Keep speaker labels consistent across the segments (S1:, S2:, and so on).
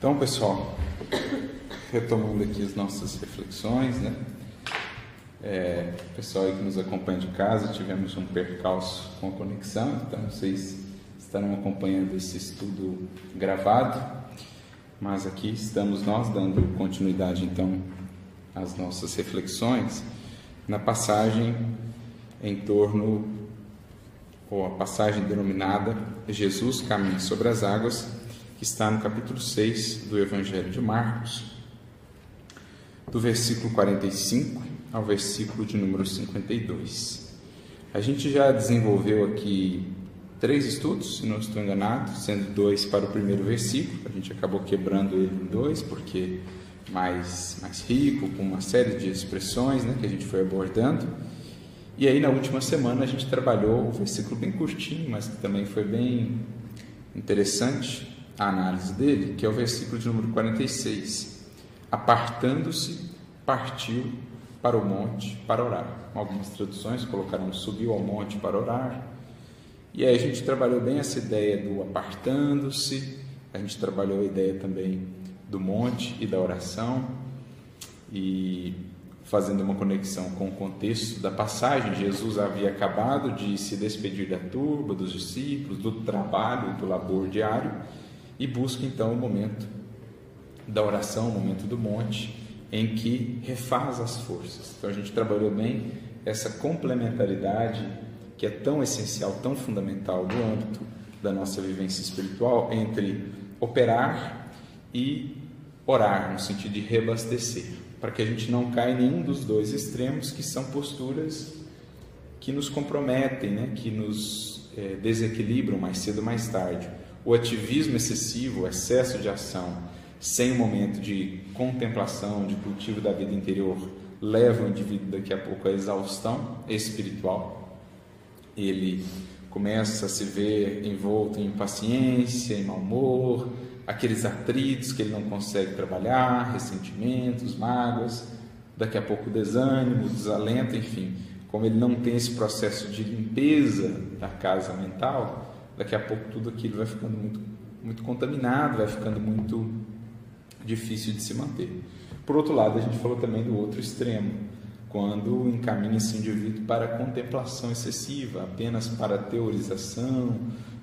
S1: Então, pessoal, retomando aqui as nossas reflexões, né? É, pessoal aí que nos acompanha de casa, tivemos um percalço com a conexão, então vocês estarão acompanhando esse estudo gravado, mas aqui estamos nós dando continuidade então às nossas reflexões na passagem em torno, ou a passagem denominada Jesus caminha sobre as águas, que está no capítulo 6 do Evangelho de Marcos, do versículo 45 ao versículo de número 52. A gente já desenvolveu aqui três estudos, se não estou enganado, sendo dois para o primeiro versículo. A gente acabou quebrando ele em dois, porque mais, mais rico, com uma série de expressões né, que a gente foi abordando. E aí, na última semana, a gente trabalhou o versículo bem curtinho, mas que também foi bem interessante, a análise dele, que é o versículo de número 46. Apartando-se, partiu para o monte para orar. Algumas traduções colocaram subiu ao monte para orar. E aí a gente trabalhou bem essa ideia do apartando-se, a gente trabalhou a ideia também do monte e da oração, e fazendo uma conexão com o contexto da passagem, Jesus havia acabado de se despedir da turba, dos discípulos, do trabalho, do labor diário, e busca então o momento da oração, o momento do monte, em que refaz as forças. Então a gente trabalhou bem essa complementaridade que é tão essencial, tão fundamental do âmbito da nossa vivência espiritual entre operar e orar, no sentido de reabastecer, para que a gente não caia em nenhum dos dois extremos que são posturas que nos comprometem, né? que nos é, desequilibram mais cedo ou mais tarde o ativismo excessivo, o excesso de ação, sem um momento de contemplação, de cultivo da vida interior, leva o indivíduo daqui a pouco à exaustão espiritual. Ele começa a se ver envolto em impaciência, em mau humor, aqueles atritos que ele não consegue trabalhar, ressentimentos, mágoas, daqui a pouco desânimo, desalento, enfim. Como ele não tem esse processo de limpeza da casa mental, daqui a pouco tudo aquilo vai ficando muito, muito contaminado, vai ficando muito difícil de se manter. Por outro lado, a gente falou também do outro extremo, quando encaminha esse indivíduo para a contemplação excessiva, apenas para a teorização,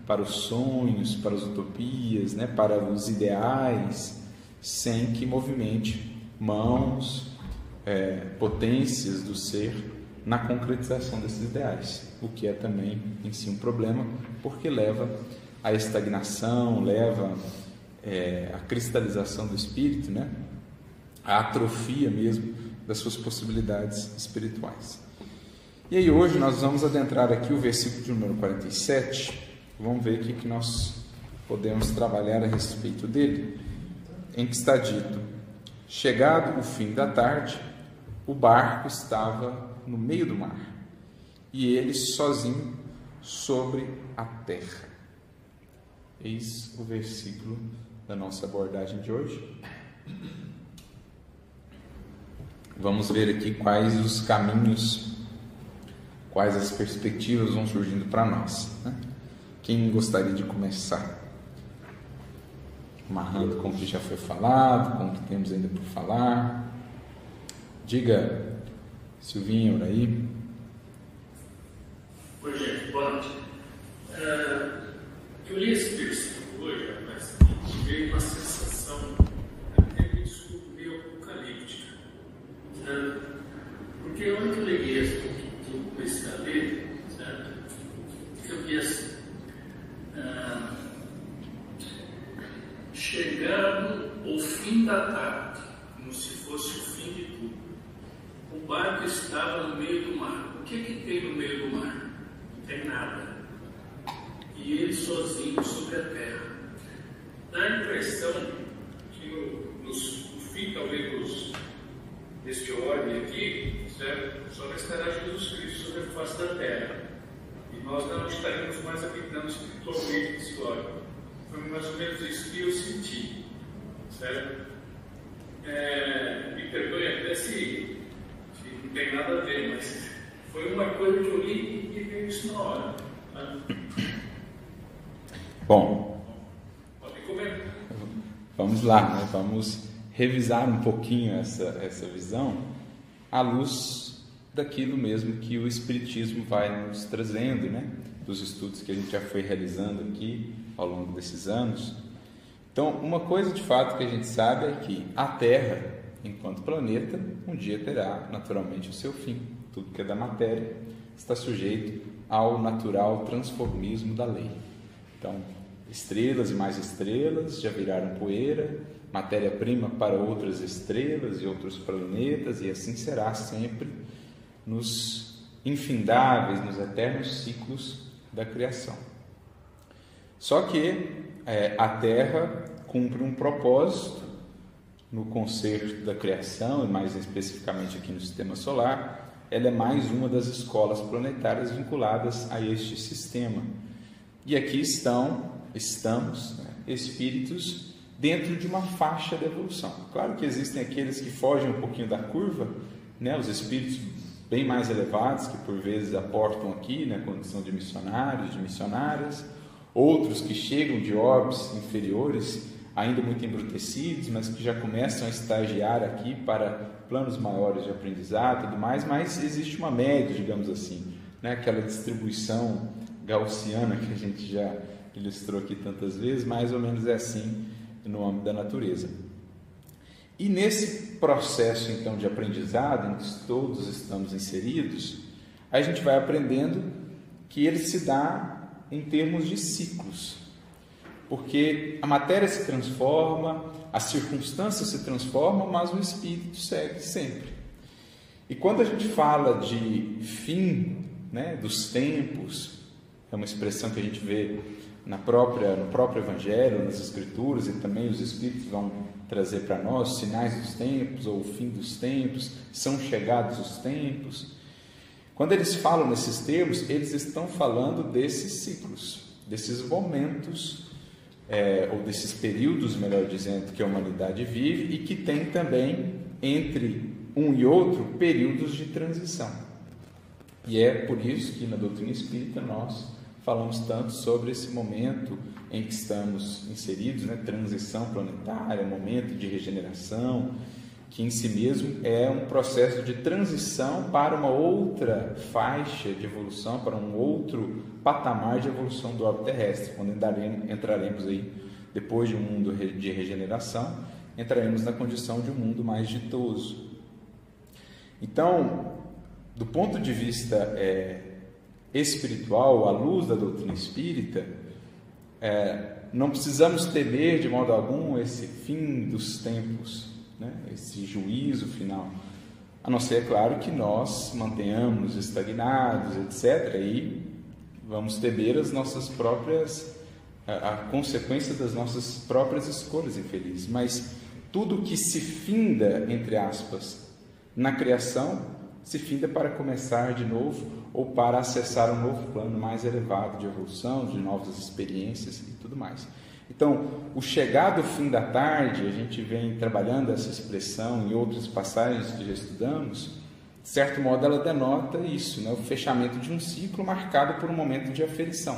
S1: para os sonhos, para as utopias, né, para os ideais, sem que movimente mãos, é, potências do ser na concretização desses ideais, o que é também em si um problema, porque leva à estagnação, leva é, à cristalização do espírito, né? à atrofia mesmo das suas possibilidades espirituais. E aí hoje nós vamos adentrar aqui o versículo de número 47, vamos ver o que, que nós podemos trabalhar a respeito dele, em que está dito, chegado o fim da tarde, o barco estava no meio do mar e ele sozinho sobre a terra. Eis o versículo da nossa abordagem de hoje. Vamos ver aqui quais os caminhos, quais as perspectivas vão surgindo para nós. Né? Quem gostaria de começar? Amarrando com o que já foi falado, com o que temos ainda por falar. Diga Silvinho, aí.
S2: Oi, gente, boa noite. Uh, eu li esse versículo hoje, mas veio uma sensação até meio apocalíptica. Uh, porque a que eu liguei esse que eu comecei a ler, eu vi assim. Chegando ao fim da tarde, como se fosse o fim de tudo o barco estava no meio do mar. O que, que tem no meio do mar? Não tem nada. E ele sozinho sobre a terra. Dá a impressão que no, no, no fim, talvez, deste ordem aqui, certo? só restará Jesus Cristo sobre a face da terra. E nós não estaremos mais habitando espiritualmente nesse ordem. Foi mais ou menos isso que eu senti. Certo? É, me perdoe até se não tem nada a ver, mas foi uma coisa que eu li e veio isso na hora. Tá?
S1: Bom. Vamos lá, né? vamos revisar um pouquinho essa, essa visão à luz daquilo mesmo que o Espiritismo vai nos trazendo, né? dos estudos que a gente já foi realizando aqui ao longo desses anos. Então, uma coisa de fato que a gente sabe é que a Terra, enquanto planeta, um dia terá naturalmente o seu fim. Tudo que é da matéria está sujeito ao natural transformismo da lei. Então, estrelas e mais estrelas já viraram poeira, matéria-prima para outras estrelas e outros planetas, e assim será sempre nos infindáveis, nos eternos ciclos da criação. Só que é, a Terra cumpre um propósito no concerto da criação, e mais especificamente aqui no sistema solar, ela é mais uma das escolas planetárias vinculadas a este sistema. E aqui estão, estamos, né, espíritos dentro de uma faixa de evolução. Claro que existem aqueles que fogem um pouquinho da curva, né, os espíritos bem mais elevados, que por vezes aportam aqui na né, condição de missionários, de missionárias, outros que chegam de orbes inferiores, ainda muito embrutecidos, mas que já começam a estagiar aqui para planos maiores de aprendizado e tudo mais, mas existe uma média, digamos assim, né? aquela distribuição gaussiana que a gente já ilustrou aqui tantas vezes, mais ou menos é assim no âmbito da natureza. E nesse processo então de aprendizado, em que todos estamos inseridos, a gente vai aprendendo que ele se dá em termos de ciclos. Porque a matéria se transforma, as circunstâncias se transformam, mas o espírito segue sempre. E quando a gente fala de fim né, dos tempos, é uma expressão que a gente vê na própria, no próprio Evangelho, nas Escrituras, e também os Espíritos vão trazer para nós sinais dos tempos ou o fim dos tempos, são chegados os tempos. Quando eles falam nesses termos, eles estão falando desses ciclos, desses momentos, é, ou desses períodos, melhor dizendo, que a humanidade vive e que tem também entre um e outro períodos de transição. E é por isso que na doutrina espírita nós falamos tanto sobre esse momento em que estamos inseridos, né? transição planetária, momento de regeneração, que em si mesmo é um processo de transição para uma outra faixa de evolução, para um outro patamar de evolução do orbe terrestre, quando entraremos aí, depois de um mundo de regeneração, entraremos na condição de um mundo mais ditoso. Então, do ponto de vista é, espiritual, à luz da doutrina espírita, é, não precisamos temer de modo algum esse fim dos tempos, né? esse juízo final. A não ser, é claro, que nós mantenhamos estagnados, etc. E vamos temer as nossas próprias, a, a consequência das nossas próprias escolhas infelizes. Mas tudo que se finda, entre aspas, na criação, se finda para começar de novo ou para acessar um novo plano mais elevado de evolução, de novas experiências e tudo mais. Então, o chegar do fim da tarde, a gente vem trabalhando essa expressão em outras passagens que já estudamos, de certo modo ela denota isso, né? o fechamento de um ciclo marcado por um momento de aferição.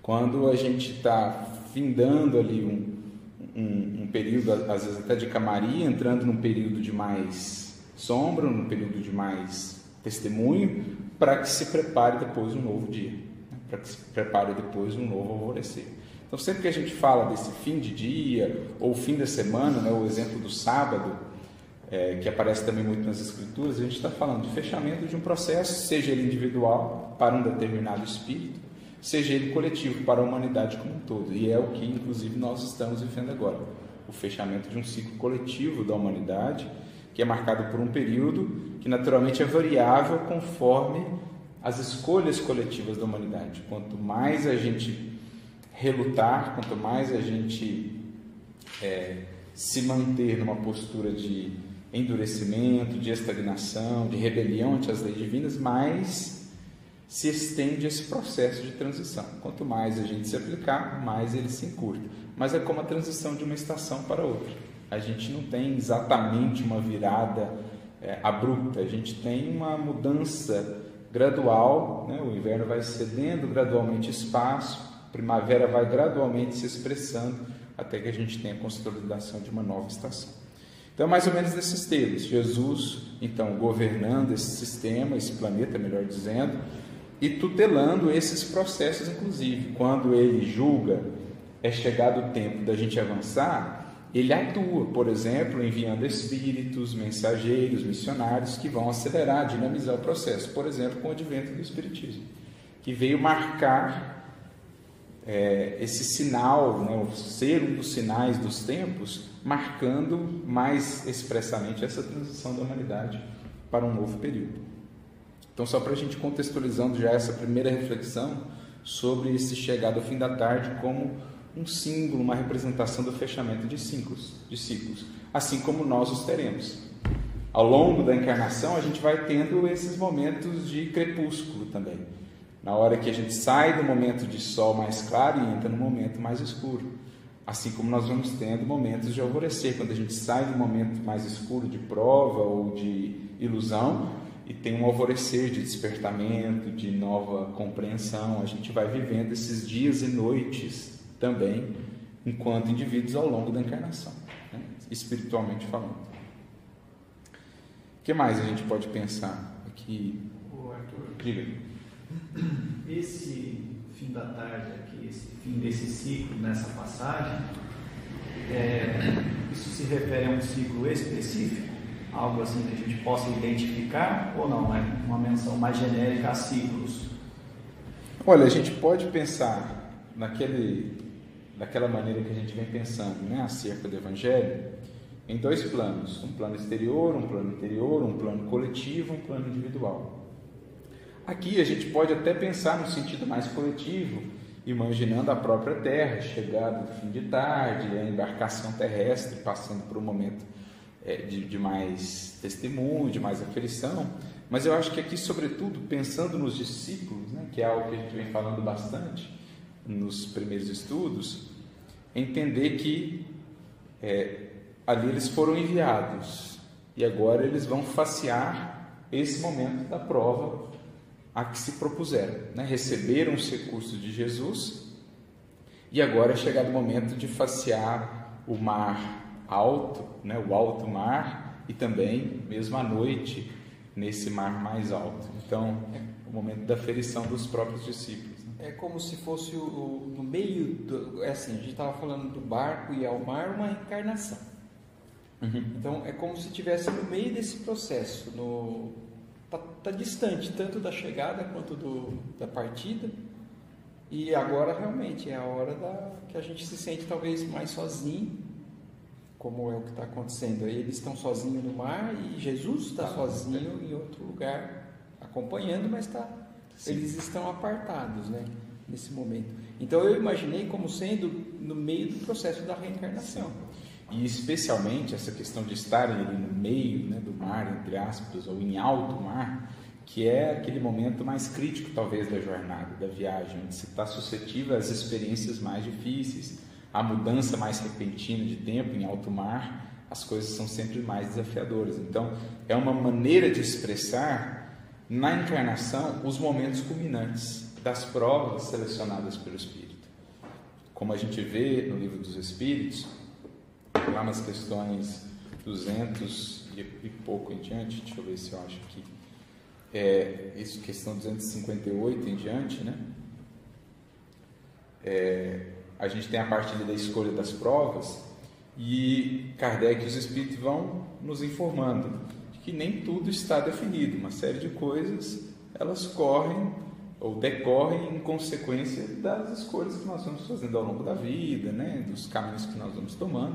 S1: Quando a gente está findando ali um, um, um período, às vezes até de camaria, entrando num período de mais sombra, no período de mais testemunho, para que se prepare depois um novo dia, né? para que se prepare depois um novo alvorecer. Então, sempre que a gente fala desse fim de dia ou fim da semana, né, o exemplo do sábado, é, que aparece também muito nas Escrituras, a gente está falando de fechamento de um processo, seja ele individual para um determinado espírito, seja ele coletivo para a humanidade como um todo. E é o que, inclusive, nós estamos vivendo agora: o fechamento de um ciclo coletivo da humanidade que é marcado por um período que naturalmente é variável conforme as escolhas coletivas da humanidade. Quanto mais a gente relutar, quanto mais a gente é, se manter numa postura de endurecimento, de estagnação, de rebelião ante as leis divinas, mais se estende esse processo de transição. Quanto mais a gente se aplicar, mais ele se encurta. Mas é como a transição de uma estação para outra a gente não tem exatamente uma virada é, abrupta, a gente tem uma mudança gradual, né? o inverno vai cedendo gradualmente espaço, a primavera vai gradualmente se expressando até que a gente tenha a consolidação de uma nova estação. Então, mais ou menos nesses termos, Jesus, então, governando esse sistema, esse planeta, melhor dizendo, e tutelando esses processos, inclusive. Quando ele julga, é chegado o tempo da gente avançar, ele atua, por exemplo, enviando espíritos, mensageiros, missionários que vão acelerar, dinamizar o processo, por exemplo, com o advento do Espiritismo, que veio marcar é, esse sinal, né, ser um dos sinais dos tempos, marcando mais expressamente essa transição da humanidade para um novo período. Então, só para a gente contextualizando já essa primeira reflexão sobre esse chegado ao fim da tarde como um símbolo, uma representação do fechamento de ciclos, de ciclos, assim como nós os teremos. Ao longo da encarnação, a gente vai tendo esses momentos de crepúsculo também na hora que a gente sai do momento de sol mais claro e entra no momento mais escuro. Assim como nós vamos tendo momentos de alvorecer, quando a gente sai do momento mais escuro de prova ou de ilusão e tem um alvorecer de despertamento, de nova compreensão, a gente vai vivendo esses dias e noites também, enquanto indivíduos ao longo da encarnação, né? espiritualmente falando. O que mais a gente pode pensar aqui?
S3: O Arthur.
S1: Diga.
S3: Esse fim da tarde aqui, esse fim desse ciclo nessa passagem, é, isso se refere a um ciclo específico? Algo assim que a gente possa identificar ou não? É uma menção mais genérica a ciclos?
S1: Olha, a gente pode pensar naquele, daquela maneira que a gente vem pensando né, acerca do Evangelho, em dois planos: um plano exterior, um plano interior, um plano coletivo, um plano individual. Aqui a gente pode até pensar no sentido mais coletivo, imaginando a própria Terra, chegada do fim de tarde, a embarcação terrestre passando por um momento é, de, de, mais testemunho, de mais aferição. Mas eu acho que aqui, sobretudo, pensando nos discípulos, né, que é algo que a gente vem falando bastante nos primeiros estudos, entender que é, ali eles foram enviados e agora eles vão facear esse momento da prova a que se propuseram. Né? Receberam os recursos de Jesus e agora é chegado o momento de facear o mar alto, né? o alto mar, e também, mesmo à noite, nesse mar mais alto. Então, é o momento da ferição dos próprios discípulos.
S4: É como se fosse o, o, no meio, do, é assim, a gente estava falando do barco e ao mar, uma encarnação. Uhum. Então, é como se estivesse no meio desse processo, no, está tá distante tanto da chegada quanto do, da partida. E agora realmente é a hora da, que a gente se sente talvez mais sozinho, como é o que está acontecendo. Eles estão sozinhos no mar e Jesus está tá, sozinho em outro lugar, acompanhando, mas tá, eles estão apartados né, nesse momento. Então eu imaginei como sendo no meio do processo da reencarnação. Sim.
S1: E especialmente essa questão de estarem ali no meio né, do mar, entre aspas, ou em alto mar, que é aquele momento mais crítico, talvez, da jornada, da viagem, onde se está suscetível às experiências mais difíceis, à mudança mais repentina de tempo em alto mar, as coisas são sempre mais desafiadoras. Então, é uma maneira de expressar na encarnação os momentos culminantes das provas selecionadas pelo Espírito. Como a gente vê no livro dos Espíritos, lá nas questões 200 e pouco em diante, deixa eu ver se eu acho aqui, é, isso, questão 258 em diante, né? É, a gente tem a parte da escolha das provas e Kardec e os Espíritos vão nos informando que nem tudo está definido, uma série de coisas elas correm ou decorrem em consequência das escolhas que nós vamos fazendo ao longo da vida, né? dos caminhos que nós vamos tomando.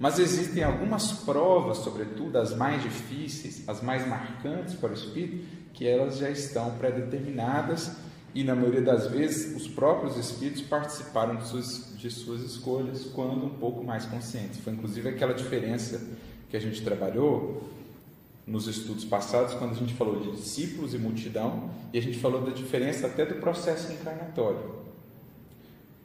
S1: Mas existem algumas provas, sobretudo as mais difíceis, as mais marcantes para o espírito, que elas já estão pré-determinadas e, na maioria das vezes, os próprios espíritos participaram de suas, de suas escolhas quando um pouco mais conscientes. Foi inclusive aquela diferença que a gente trabalhou nos estudos passados, quando a gente falou de discípulos e multidão, e a gente falou da diferença até do processo encarnatório.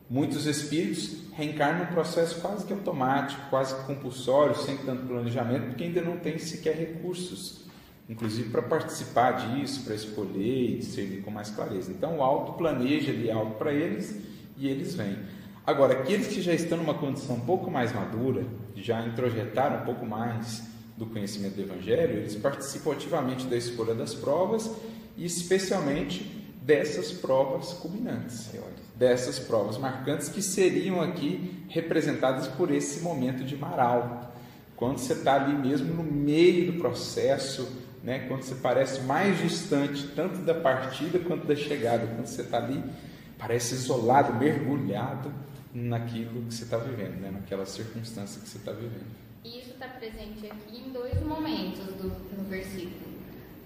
S1: Muitos espíritos reencarnam num processo quase que automático, quase que compulsório, sem tanto planejamento, porque ainda não tem sequer recursos, inclusive para participar disso, para escolher e servir com mais clareza. Então o alto planeja ali algo para eles e eles vêm. Agora, aqueles que já estão numa condição um pouco mais madura, já introjetaram um pouco mais do conhecimento do Evangelho, eles participam ativamente da escolha das provas e especialmente dessas provas culminantes, dessas provas marcantes que seriam aqui representadas por esse momento de mar alto, quando você está ali mesmo no meio do processo, né? quando você parece mais distante tanto da partida quanto da chegada, quando você está ali, parece isolado, mergulhado naquilo que você está vivendo, né? naquela circunstância que você está vivendo.
S5: Está presente aqui em dois momentos do, no versículo.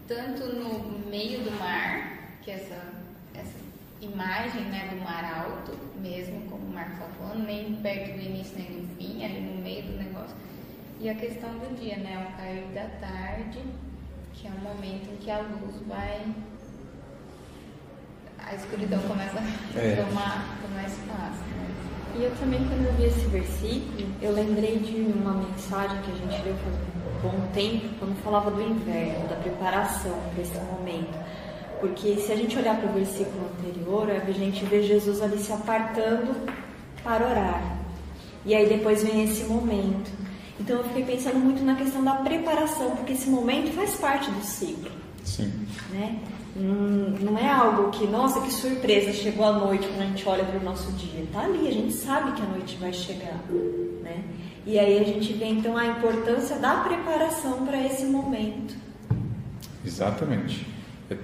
S5: Tanto no meio do mar, que essa, essa imagem né, do mar alto, mesmo como o Marcos está falando, nem perto do início nem do fim, ali no meio do negócio. E a questão do dia, né, o cair da tarde, que é um momento em que a luz vai. A escuridão começa
S1: É.
S5: a tomar, tomar espaço. Né?
S6: E eu também, quando eu vi esse versículo, eu lembrei de uma mensagem que a gente leu faz um bom tempo, quando falava do inverno, da preparação para esse momento. Porque se a gente olhar para o versículo anterior, a gente vê Jesus ali se apartando para orar. E aí depois vem esse momento. Então eu fiquei pensando muito na questão da preparação, porque esse momento faz parte do ciclo
S1: Sim.
S6: né? Não é algo que, nossa, que surpresa, chegou a noite quando a gente olha para o nosso dia. Tá ali, a gente sabe que a noite vai chegar, né? E aí a gente vê então a importância da preparação para esse momento.
S1: Exatamente. É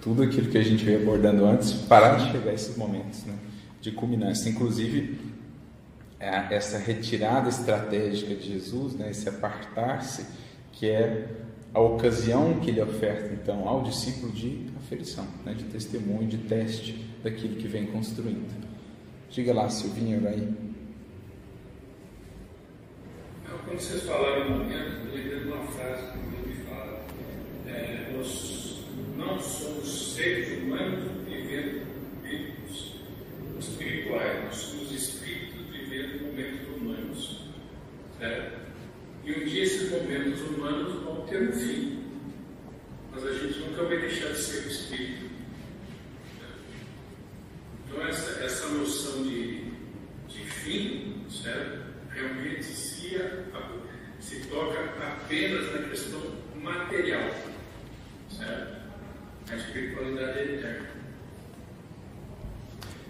S1: tudo aquilo que a gente veio abordando antes para chegar a esses momentos né, de culminância. Inclusive, é essa retirada estratégica de Jesus, né, esse apartar-se, que é a ocasião que ele oferta então ao discípulo de aferição, né, de testemunho, de teste daquilo que vem construindo. Diga lá, Silvinho, aí.
S2: Então, Quando vocês falaram eu lembrei de uma frase que me fala. É, nós não somos seres humanos vivendo momentos espirituais, nós somos espíritos vivendo momentos humanos. Certo? E um dia esses momentos humanos vão ter um fim. Mas a gente nunca vai deixar de ser espírito. Então essa, essa noção de, de fim, certo? Realmente se, se toca apenas na questão material, certo? A espiritualidade é eterna.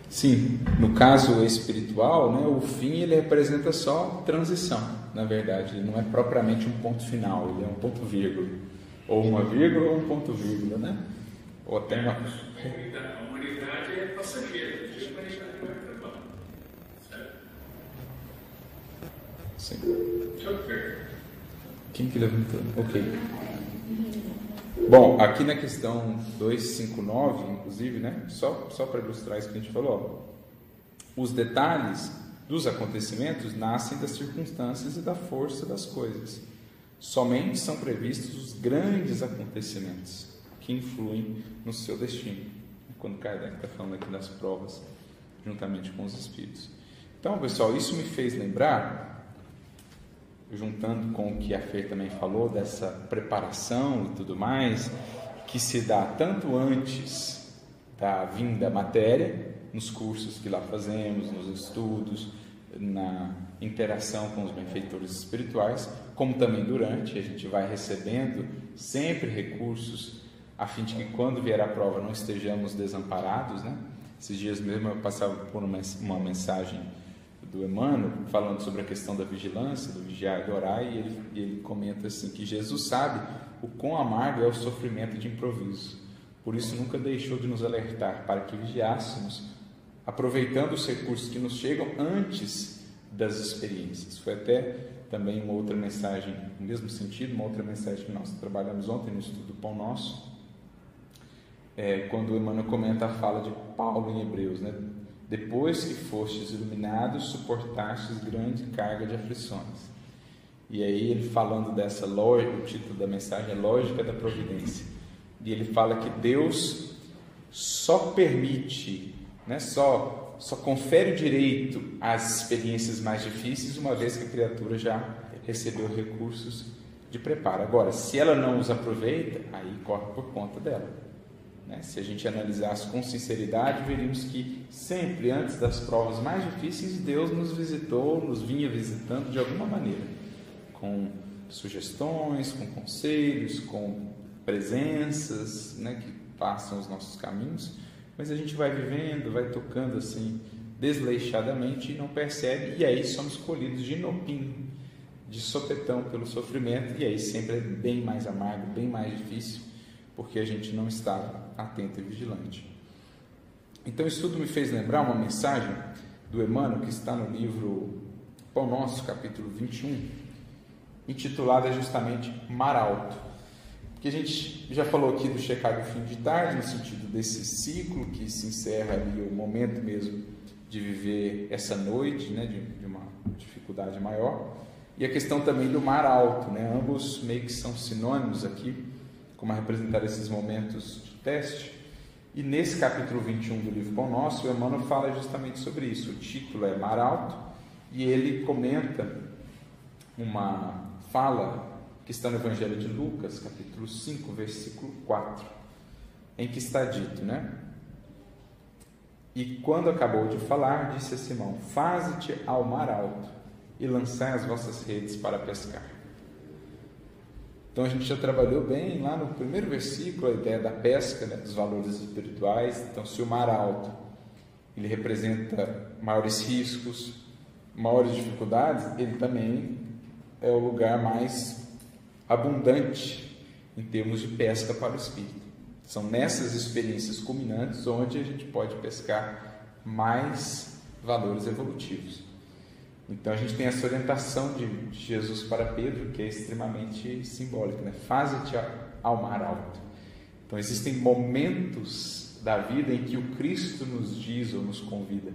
S1: Sim, no caso espiritual, né, o fim ele representa só transição, na verdade, ele não é propriamente um ponto final, ele é um ponto vírgula, ou uma vírgula ou um ponto vírgula, né? Ou até uma...
S2: A humanidade, é passageira, a humanidade vai acabar.
S1: Sim. Quem que levantou? Ok. Bom, aqui na questão 259, inclusive, né? Só, só para ilustrar isso que a gente falou, ó, os detalhes dos acontecimentos nascem das circunstâncias e da força das coisas. Somente são previstos os grandes acontecimentos que influem no seu destino. Quando Kardec está falando aqui das provas, juntamente com os espíritos. Então, pessoal, isso me fez lembrar juntando com o que a Fer também falou, dessa preparação e tudo mais, que se dá tanto antes da vinda matéria, nos cursos que lá fazemos, nos estudos, na interação com os benfeitores espirituais, como também durante, a gente vai recebendo sempre recursos a fim de que quando vier a prova não estejamos desamparados, né? Esses dias mesmo eu passava por uma, mensagem do Emmanuel, falando sobre a questão da vigilância, do vigiar e do orar, e ele, ele comenta assim que Jesus sabe o quão amargo é o sofrimento de improviso. Por isso nunca deixou de nos alertar para que vigiássemos, aproveitando os recursos que nos chegam antes das experiências. Foi até também uma outra mensagem, no mesmo sentido, uma outra mensagem que nós trabalhamos ontem no estudo do Pão Nosso, é, quando o Emmanuel comenta a fala de Paulo em Hebreus, né? Depois que fostes iluminados, suportastes grande carga de aflições. E aí ele falando dessa lógica, o título da mensagem é Lógica da Providência. E ele fala que Deus só permite, né, só, só confere o direito às experiências mais difíceis, uma vez que a criatura já recebeu recursos de preparo. Agora, se ela não os aproveita, aí corre por conta dela. Né? Se a gente analisasse com sinceridade, veríamos que sempre antes das provas mais difíceis, Deus nos visitou, nos vinha visitando de alguma maneira, com sugestões, com conselhos, com presenças né, que passam os nossos caminhos, mas a gente vai vivendo, vai tocando assim desleixadamente e não percebe, e aí somos colhidos de nopim, de sopetão pelo sofrimento, e aí sempre é bem mais amargo, bem mais difícil, porque a gente não está atento e vigilante. Então, isso tudo me fez lembrar uma mensagem do Emmanuel que está no livro Pão Nosso, capítulo 21, intitulada justamente Mar Alto. Porque a gente já falou aqui do checar do fim de tarde, no sentido desse ciclo que se encerra ali, o momento mesmo de viver essa noite, né, de, de uma dificuldade maior. E a questão também do mar alto, né? ambos meio que são sinônimos aqui, como a representar esses momentos de teste. E nesse capítulo 21 do livro Pão Nosso, o Emmanuel fala justamente sobre isso. O título é Mar Alto e ele comenta uma fala que está no Evangelho de Lucas, capítulo 5, versículo 4, em que está dito, né? E quando acabou de falar, disse a Simão: Faze-te ao mar alto e lançai as vossas redes para pescar. Então a gente já trabalhou bem lá no primeiro versículo a ideia da pesca, né, dos valores espirituais. Então, se o mar alto ele representa maiores riscos, maiores dificuldades, ele também é o lugar mais abundante em termos de pesca para o espírito. São nessas experiências culminantes onde a gente pode pescar mais valores evolutivos. Então a gente tem essa orientação de Jesus para Pedro, que é extremamente simbólica, né? Faze-te ao mar alto. Então existem momentos da vida em que o Cristo nos diz ou nos convida,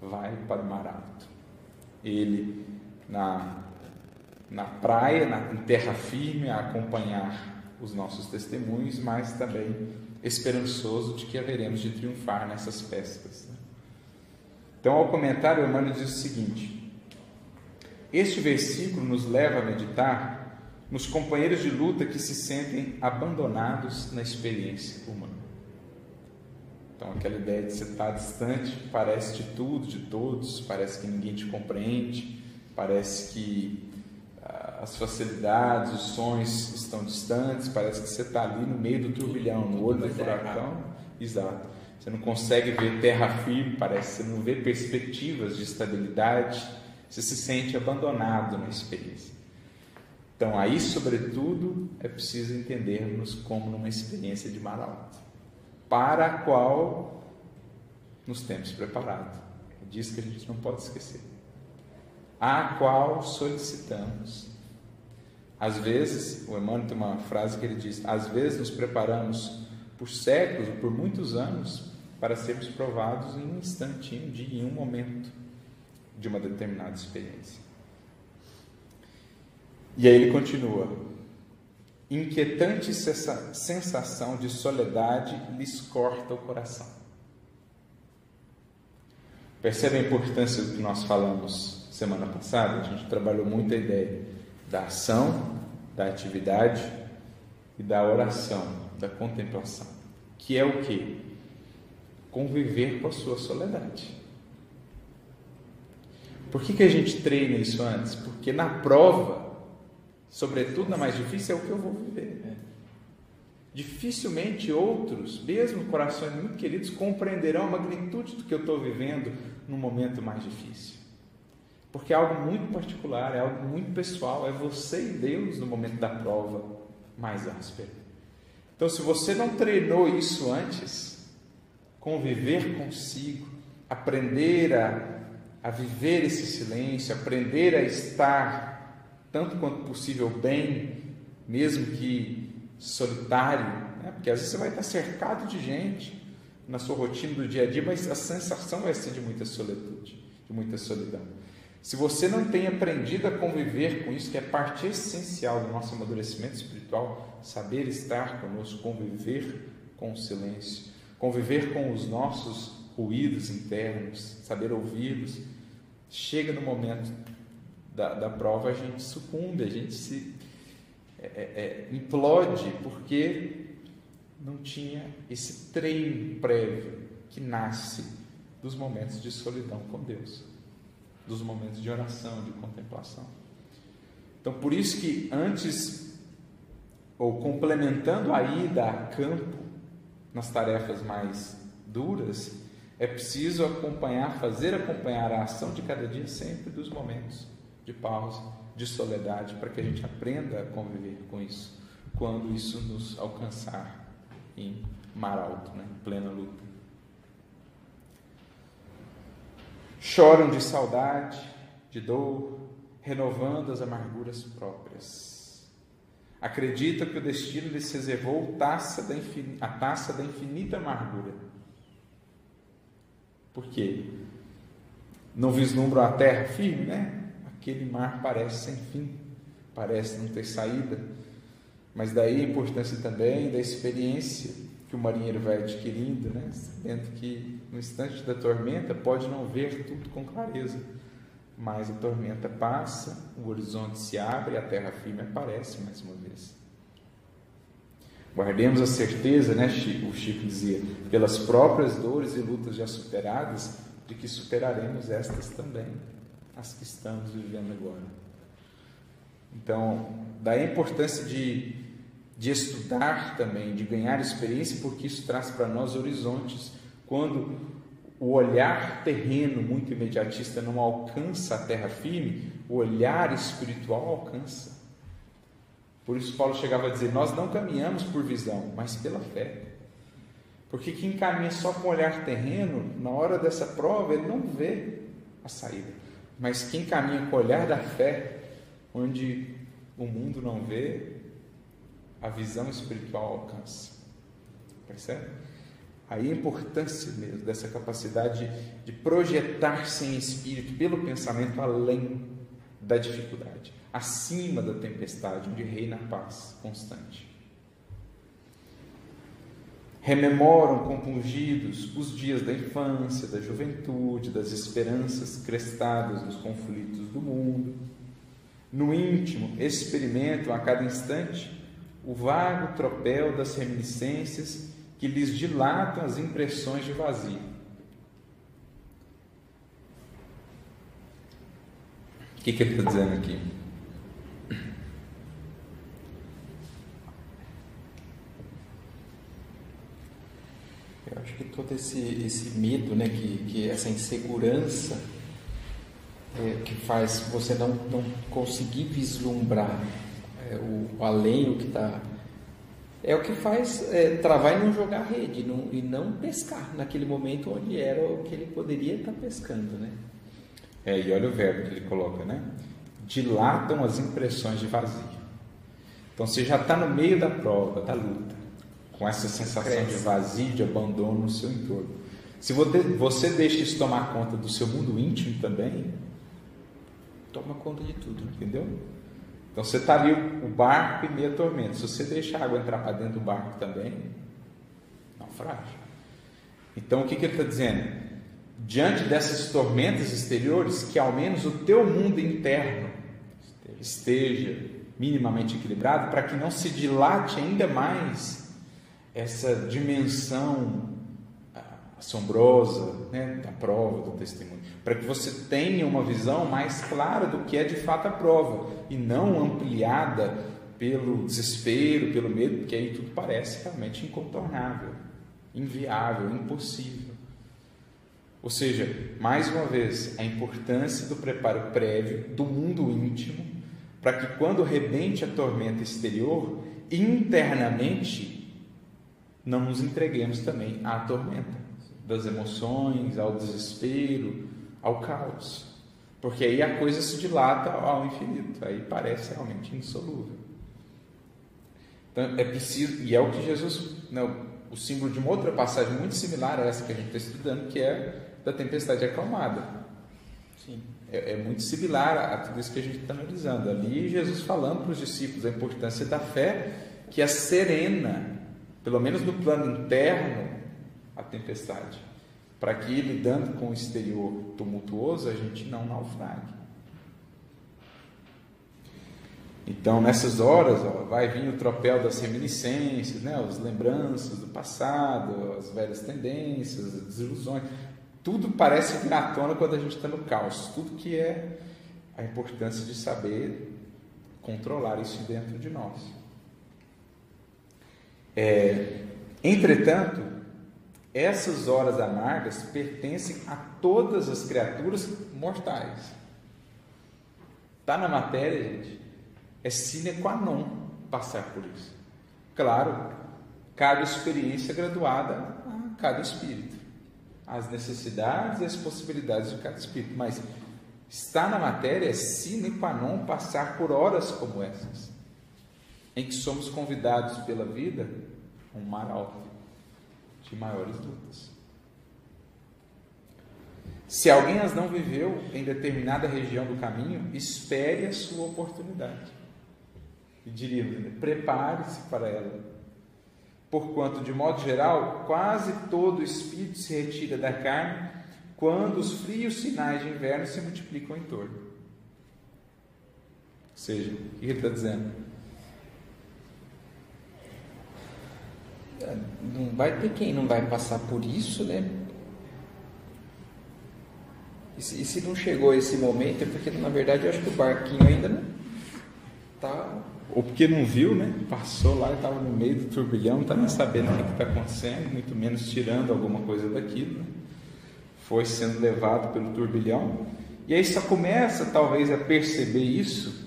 S1: vai para o mar alto. Ele na na praia, na em terra firme, a acompanhar os nossos testemunhos, mas também esperançoso de que haveremos de triunfar nessas pescas. Né? Então, ao comentário, Emmanuel diz o seguinte: Este versículo nos leva a meditar nos companheiros de luta que se sentem abandonados na experiência humana. Então, aquela ideia de você estar distante, parece de tudo, de todos, parece que ninguém te compreende, parece que as facilidades, os sonhos estão distantes, parece que você está ali no meio do turbilhão, no olho do furacão. Exato. Você não consegue ver terra firme, parece, você não vê perspectivas de estabilidade, você se sente abandonado na experiência. Então, aí, sobretudo, é preciso entendermos como numa experiência de mar alto, para a qual nos temos preparado. É disso que a gente não pode esquecer. A qual solicitamos às vezes, o Emmanuel tem uma frase que ele diz: às vezes nos preparamos por séculos ou por muitos anos para sermos provados em um um dia, em um momento de uma determinada experiência. E aí ele continua: inquietante sensação de soledade lhes corta o coração. Percebe a importância do que nós falamos semana passada? A gente trabalhou muito a ideia da ação, da atividade e da oração, da contemplação, que é o que? Conviver com a sua soledade. Por que, que a gente treina isso antes? Porque na prova, sobretudo na mais difícil, é o que eu vou viver. Né? Dificilmente outros, mesmo corações muito queridos, compreenderão a magnitude do que eu estou vivendo no momento mais difícil. Porque é algo muito particular, é algo muito pessoal, é você e Deus no momento da prova mais áspera. Então, se você não treinou isso antes, conviver consigo, aprender a, a viver esse silêncio, aprender a estar tanto quanto possível bem, mesmo que solitário, né? porque às vezes você vai estar cercado de gente na sua rotina do dia a dia, mas a sensação vai ser de muita solitude, de muita solidão. Se você não tem aprendido a conviver com isso, que é parte essencial do nosso amadurecimento espiritual, saber estar conosco, conviver com o silêncio, conviver com os nossos ruídos internos, saber ouvi-los, chega no momento da, da prova, a gente sucumbe, a gente se é, é, é implode, porque não tinha esse treino prévio que nasce dos momentos de solidão com Deus, dos momentos de oração, de contemplação. Então, por isso que antes, ou complementando a ida a campo nas tarefas mais duras, é preciso acompanhar, fazer acompanhar a ação de cada dia sempre dos momentos de pausa, de soledade, para que a gente aprenda a conviver com isso, quando isso nos alcançar em mar alto, né, em plena luta. Choram de saudade, de dor, renovando as amarguras próprias. Acreditam que o destino lhes reservou taça da a taça da infinita amargura. Por quê? Não vislumbram a terra firme, né? Aquele mar parece sem fim, parece não ter saída. Mas daí a importância também da experiência que o marinheiro vai adquirindo, né? sabendo que no instante da tormenta pode não ver tudo com clareza, mas a tormenta passa, o horizonte se abre a terra firme aparece mais uma vez. Guardemos a certeza, né, Chico, o Chico dizia, pelas próprias dores e lutas já superadas, de que superaremos estas também, as que estamos vivendo agora. Então, daí a importância de, de estudar também, de ganhar experiência, porque isso traz para nós horizontes. Quando o olhar terreno muito imediatista não alcança a terra firme, o olhar espiritual alcança. Por isso Paulo chegava a dizer: Nós não caminhamos por visão, mas pela fé. Porque quem caminha só com o olhar terreno, na hora dessa prova, ele não vê a saída. Mas quem caminha com o olhar da fé, onde o mundo não vê, a visão espiritual alcança. Percebe? A importância mesmo dessa capacidade de projetar-se em espírito pelo pensamento além da dificuldade acima da tempestade, onde reina a paz constante. Rememoram compungidos os dias da infância, da juventude, das esperanças crestadas dos conflitos do mundo. No íntimo, experimentam a cada instante o vago tropel das reminiscências que lhes dilatam as impressões de vazio. O que, que ele está dizendo aqui?
S4: acho que todo esse, esse medo, né, que, que essa insegurança é, que faz você não, não conseguir vislumbrar é, o, o, além, o que está. É o que faz é, travar e não jogar rede não, e não pescar naquele momento onde era o que ele poderia estar tá pescando, né?
S1: É, e olha o verbo que ele coloca, né? Dilatam as impressões de vazio. Então você já está no meio da prova, da luta com essa sensação de vazio, de abandono no seu entorno. Se você deixa isso tomar conta do seu mundo íntimo também, toma conta de tudo, entendeu? Então você está ali o barco e meia tormenta. Se você deixa a água entrar para dentro do barco também, naufrágio. Então o que, que ele está dizendo? Diante dessas tormentas exteriores, que ao menos o teu mundo interno esteja minimamente equilibrado, para que não se dilate ainda mais essa dimensão ah, assombrosa né, da prova, do testemunho, para que você tenha uma visão mais clara do que é de fato a prova e não ampliada pelo desespero, pelo medo, porque aí tudo parece realmente incontornável, inviável, impossível. Ou seja, mais uma vez, a importância do preparo prévio do mundo íntimo, para que quando rebente a tormenta exterior, internamente não nos entreguemos também à tormenta das emoções, ao desespero, ao caos. Porque aí a coisa se dilata ao infinito, aí parece realmente insolúvel. Então é preciso, e é o que Jesus, não, o símbolo de uma outra passagem muito similar a essa que a gente está estudando, que é da tempestade acalmada. Sim. É, é muito similar a, tudo isso que a gente está analisando. Ali Jesus falando para os discípulos a importância da fé que é serena pelo menos no plano interno, a tempestade, para que lidando com o exterior tumultuoso a gente não naufrague. Então, nessas horas, ó, vai vir o tropel das reminiscências, né, as lembranças do passado, as velhas tendências, as desilusões. Tudo parece vir à tona quando a gente está no caos. Tudo que é a importância de saber controlar isso dentro de nós. É, entretanto, essas horas amargas pertencem a todas as criaturas mortais. Está na matéria, gente. É sine qua non passar por isso. Claro, cada experiência graduada a cada espírito. As necessidades e as possibilidades de cada espírito. Mas está na matéria é sine qua non passar por horas como essas, em que somos convidados pela vida a um mar alto de maiores lutas. Se alguém as não viveu em determinada região do caminho, espere a sua oportunidade. E diríamos, prepare-se para ela. Porquanto, de modo geral, quase todo espírito se retira da carne quando os frios sinais de inverno se multiplicam em torno. Ou seja, o que ele está dizendo?
S4: Não vai ter quem não vai passar por isso, né? E se, e se não chegou esse momento, é porque na verdade eu acho que o barquinho ainda não está.
S1: Ou porque não viu, né? Passou lá e estava no meio do turbilhão, não está nem sabendo o que está acontecendo, muito menos tirando alguma coisa daquilo. Né? Foi sendo levado pelo turbilhão. E aí só começa talvez a perceber isso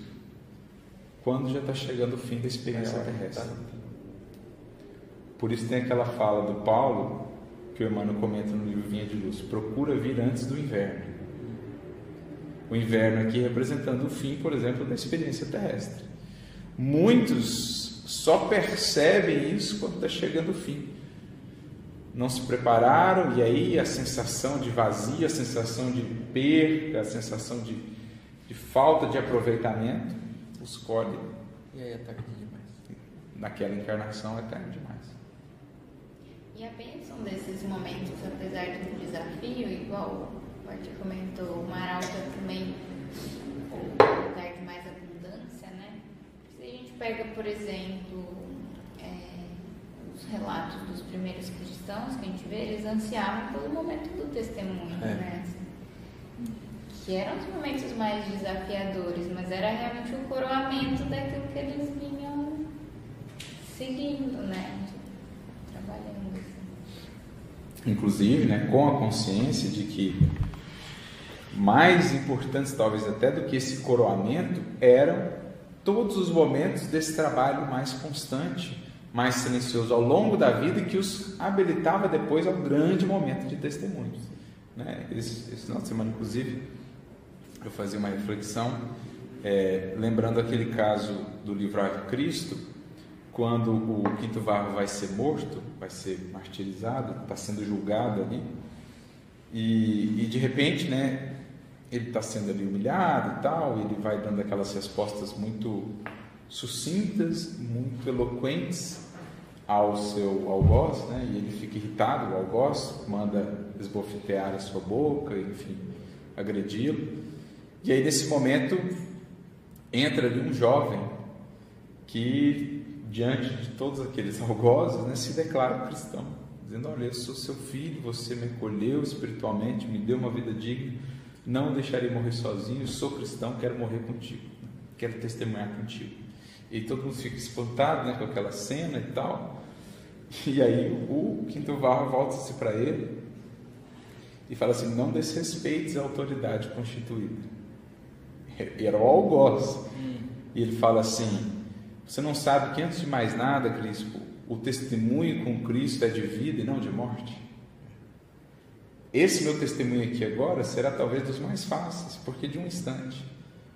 S1: quando já está chegando o fim da experiência terrestre. Por isso tem aquela fala do Paulo, que o Emmanuel comenta no livro Vinha de Luz: procura vir antes do inverno. O inverno aqui representando o fim, por exemplo, da experiência terrestre. Muitos só percebem isso quando está chegando o fim. Não se prepararam e aí a sensação de vazio, a sensação de perca, a sensação de, de falta de aproveitamento os colhe.
S4: E aí é tarde demais.
S1: Naquela encarnação é tarde demais.
S5: E a bênção desses momentos, apesar do desafio, igual o Arthur comentou, o mar alto é também o lugar de mais abundância, né? Se a gente pega, por exemplo, é, os relatos dos primeiros cristãos que a gente vê, eles ansiavam pelo momento do testemunho,
S1: É.
S5: né? Que eram os momentos mais desafiadores, mas era realmente o coroamento daquilo que eles vinham seguindo, né? Trabalhando. assim.
S1: Inclusive, né, com a consciência de que mais importantes talvez até do que esse coroamento eram todos os momentos desse trabalho mais constante, mais silencioso ao longo da vida que os habilitava depois ao grande momento de testemunhos. Né? Esse, esse final de semana, inclusive, eu fazia uma reflexão, é, lembrando aquele caso do livro Cristo, quando o quinto varro vai ser morto, vai ser martirizado, está sendo julgado ali, e, e de repente, né, ele está sendo ali humilhado e tal, e ele vai dando aquelas respostas muito sucintas, muito eloquentes ao seu algoz, né, e ele fica irritado, o algoz manda esbofetear a sua boca, enfim, agredi-lo, e aí nesse momento entra ali um jovem que diante de todos aqueles algozes, né, se declara cristão, dizendo: Olha, eu sou seu filho, você me acolheu espiritualmente, me deu uma vida digna, não deixarei morrer sozinho, sou cristão, quero morrer contigo, quero testemunhar contigo. E todo mundo fica espantado né, com aquela cena e tal. E aí o quinto varro volta-se para ele e fala assim: Não desrespeites a autoridade constituída. Era o algoz. E ele fala assim: Você não sabe que antes de mais nada, Cristo, o testemunho com Cristo é de vida e não de morte? Esse meu testemunho aqui agora será talvez dos mais fáceis, porque de um instante.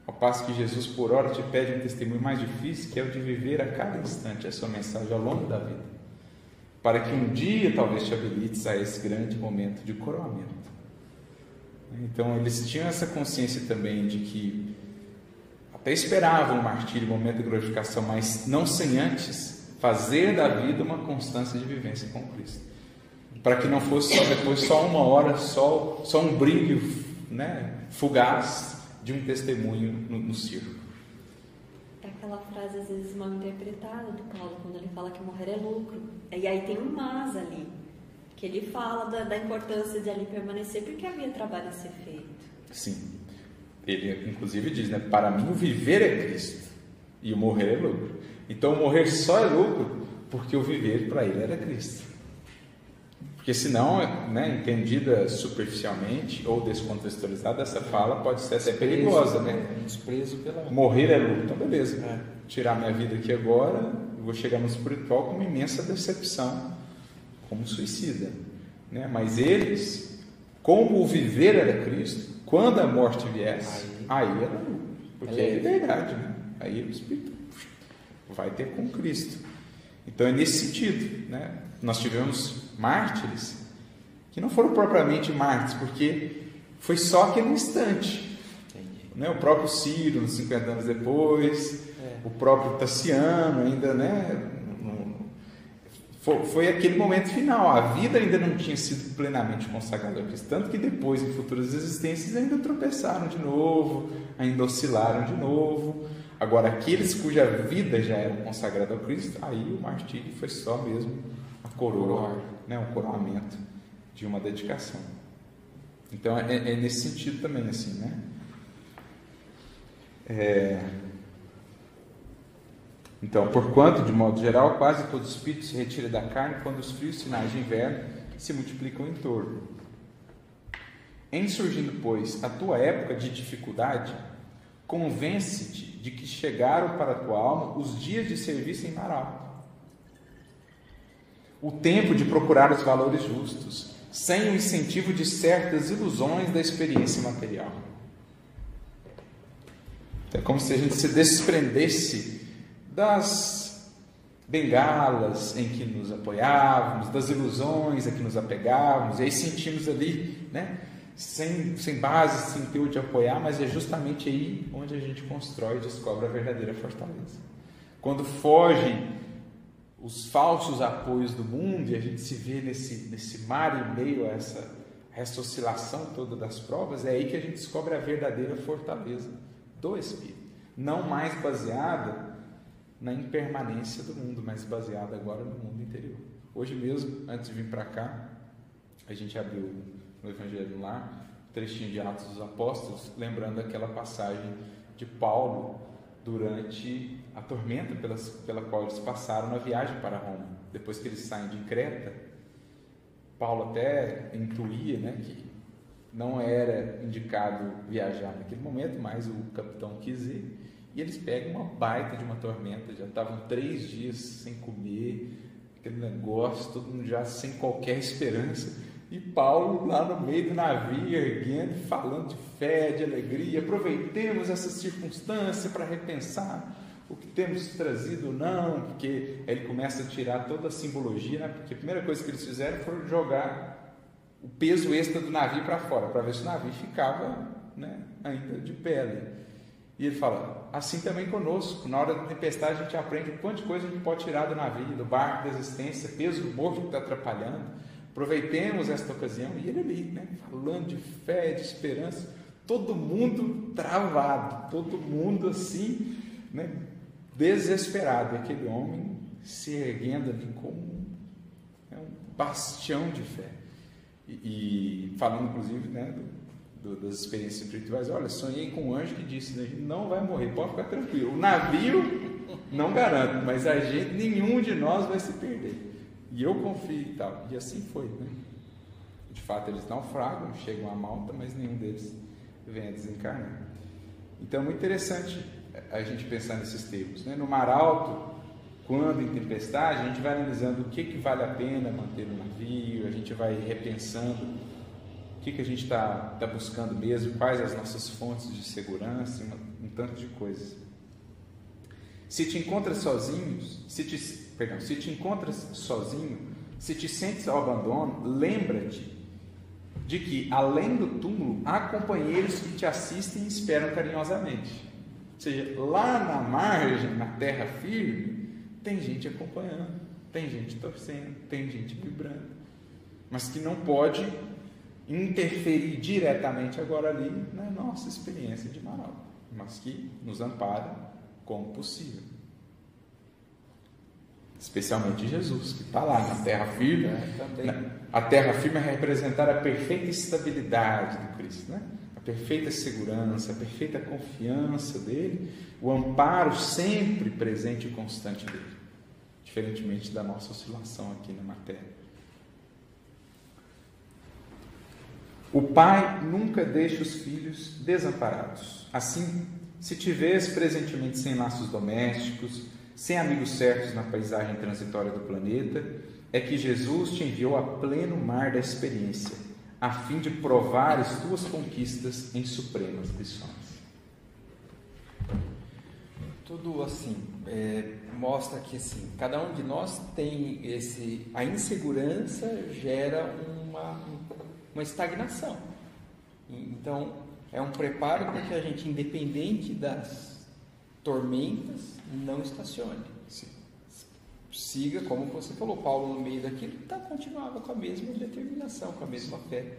S1: Ao passo que Jesus, por hora, te pede um testemunho mais difícil, que é o de viver a cada instante a sua mensagem ao longo da vida. Para que um dia talvez te habilites a esse grande momento de coroamento. Então, eles tinham essa consciência também de que até esperavam o martírio, o momento de glorificação, mas não sem antes fazer da vida uma constância de vivência com Cristo. Para que não fosse só depois só uma hora, só, só um brilho né, fugaz de um testemunho no, no circo.
S6: Para aquela frase às vezes mal interpretada do Paulo, quando ele fala que morrer é lucro. E aí tem um mas ali, que ele fala da, da importância de ali permanecer, porque havia trabalho a ser feito.
S1: Sim. Ele, inclusive, diz, né? Para mim, o viver é Cristo e o morrer é lucro. Então, o morrer só é lucro porque o viver para ele era Cristo. Porque senão, né, entendida superficialmente ou descontextualizada, essa fala pode ser até perigosa, né?
S4: Desprezo pela...
S1: Morrer é lucro. Então, beleza. É. Tirar minha vida aqui agora, eu vou chegar no espiritual com uma imensa decepção, como suicida. Né? Mas eles, como o viver era Cristo, quando a morte viesse, aí, aí era lucro. Porque é liberdade, né? Aí o Espírito vai ter com Cristo. Então é nesse sentido, né? Nós tivemos mártires que não foram propriamente mártires, porque foi só aquele instante. Né? O próprio Ciro, 50 anos depois, é. o próprio Tassiano, ainda, né? Foi, foi, aquele momento final. A vida ainda não tinha sido plenamente consagrada a Cristo. Tanto que depois, em futuras existências, ainda tropeçaram de novo, ainda oscilaram de novo. Agora, aqueles cuja vida já era consagrada ao Cristo, aí o martírio foi só mesmo a coroa, né, um coroamento de uma dedicação. Então, é, é nesse sentido também, assim, né? É... Então, porquanto, de modo geral, quase todo espírito se retira da carne quando os frios sinais de inverno se multiplicam em torno. Em surgindo, pois, a tua época de dificuldade, convence-te de que chegaram para a tua alma os dias de serviço em mar O tempo de procurar os valores justos, sem o incentivo de certas ilusões da experiência material. É como se a gente se desprendesse das bengalas em que nos apoiávamos, das ilusões a que nos apegávamos, e aí sentimos ali, né? sem, sem base, sem ter de apoiar, mas é justamente aí onde a gente constrói e descobre a verdadeira fortaleza. Quando fogem os falsos apoios do mundo e a gente se vê nesse, nesse mar e meio a essa, essa oscilação toda das provas, é aí que a gente descobre a verdadeira fortaleza do Espírito. Não mais baseada na impermanência do mundo, mas baseada agora no mundo interior. Hoje mesmo, antes de vir para cá, a gente abriu no Evangelho lá, trechinho de Atos dos Apóstolos, lembrando aquela passagem de Paulo durante a tormenta pelas, pela qual eles passaram na viagem para Roma. Depois que eles saem de Creta, Paulo até intuía né, que não era indicado viajar naquele momento, mas o capitão quis ir. E eles pegam uma baita de uma tormenta, já estavam três dias sem comer, aquele negócio, todo mundo já sem qualquer esperança. E Paulo lá no meio do navio, erguendo, falando de fé, de alegria, aproveitemos essa circunstância para repensar o que temos trazido ou não, porque ele começa a tirar toda a simbologia, né? porque a primeira coisa que eles fizeram foi jogar o peso extra do navio para fora, para ver se o navio ficava né, ainda de pele. E ele fala, assim também conosco, na hora da tempestade a gente aprende quantas coisas a gente pode tirar do navio, do barco da existência, peso morto que está atrapalhando, Aproveitemos esta ocasião e ele ali, né, falando de fé, de esperança, todo mundo travado, todo mundo assim, né, desesperado. E aquele homem se erguendo ali como né, um bastião de fé. E, e falando, inclusive, né, do, do, das experiências espirituais, olha, sonhei com um anjo que disse, né, não vai morrer, pode ficar tranquilo. O navio, não garanto, mas a gente, nenhum de nós vai se perder. E eu confio e tal. E assim foi, né? De fato, eles naufragam, chegam a Malta, mas nenhum deles vem a desencarnar. Então, é muito interessante a gente pensar nesses termos. Né? No mar alto, quando em tempestade, a gente vai analisando o que, que vale a pena manter no navio, a gente vai repensando o que, que a gente está tá buscando mesmo, quais as nossas fontes de segurança, um, um tanto de coisas. Se te encontras sozinhos, se te perdão, se te encontras sozinho, se te sentes ao abandono, lembra-te de que, além do túmulo, há companheiros que te assistem e esperam carinhosamente. Ou seja, lá na margem, na terra firme, tem gente acompanhando, tem gente torcendo, tem gente vibrando, mas que não pode interferir diretamente agora ali na nossa experiência de Manaus, mas que nos ampara como possível. Especialmente Jesus, que está lá na terra firme.
S4: É,
S1: a terra firme é representar a perfeita estabilidade do Cristo, né? a perfeita segurança, a perfeita confiança dele, o amparo sempre presente e constante dele, diferentemente da nossa oscilação aqui na matéria. O pai nunca deixa os filhos desamparados. Assim, se tiveres presentemente sem laços domésticos, sem amigos certos na paisagem transitória do planeta, é que Jesus te enviou a pleno mar da experiência, a fim de provar as tuas conquistas em supremas lições.
S4: Tudo assim é, mostra que assim cada um de nós tem esse a insegurança gera uma uma estagnação. Então, é um preparo para que a gente, independente das tormentas, não estacione. Sim. Siga, como você falou, Paulo, no meio daquilo, tá, continuava com a mesma determinação, com a mesma fé.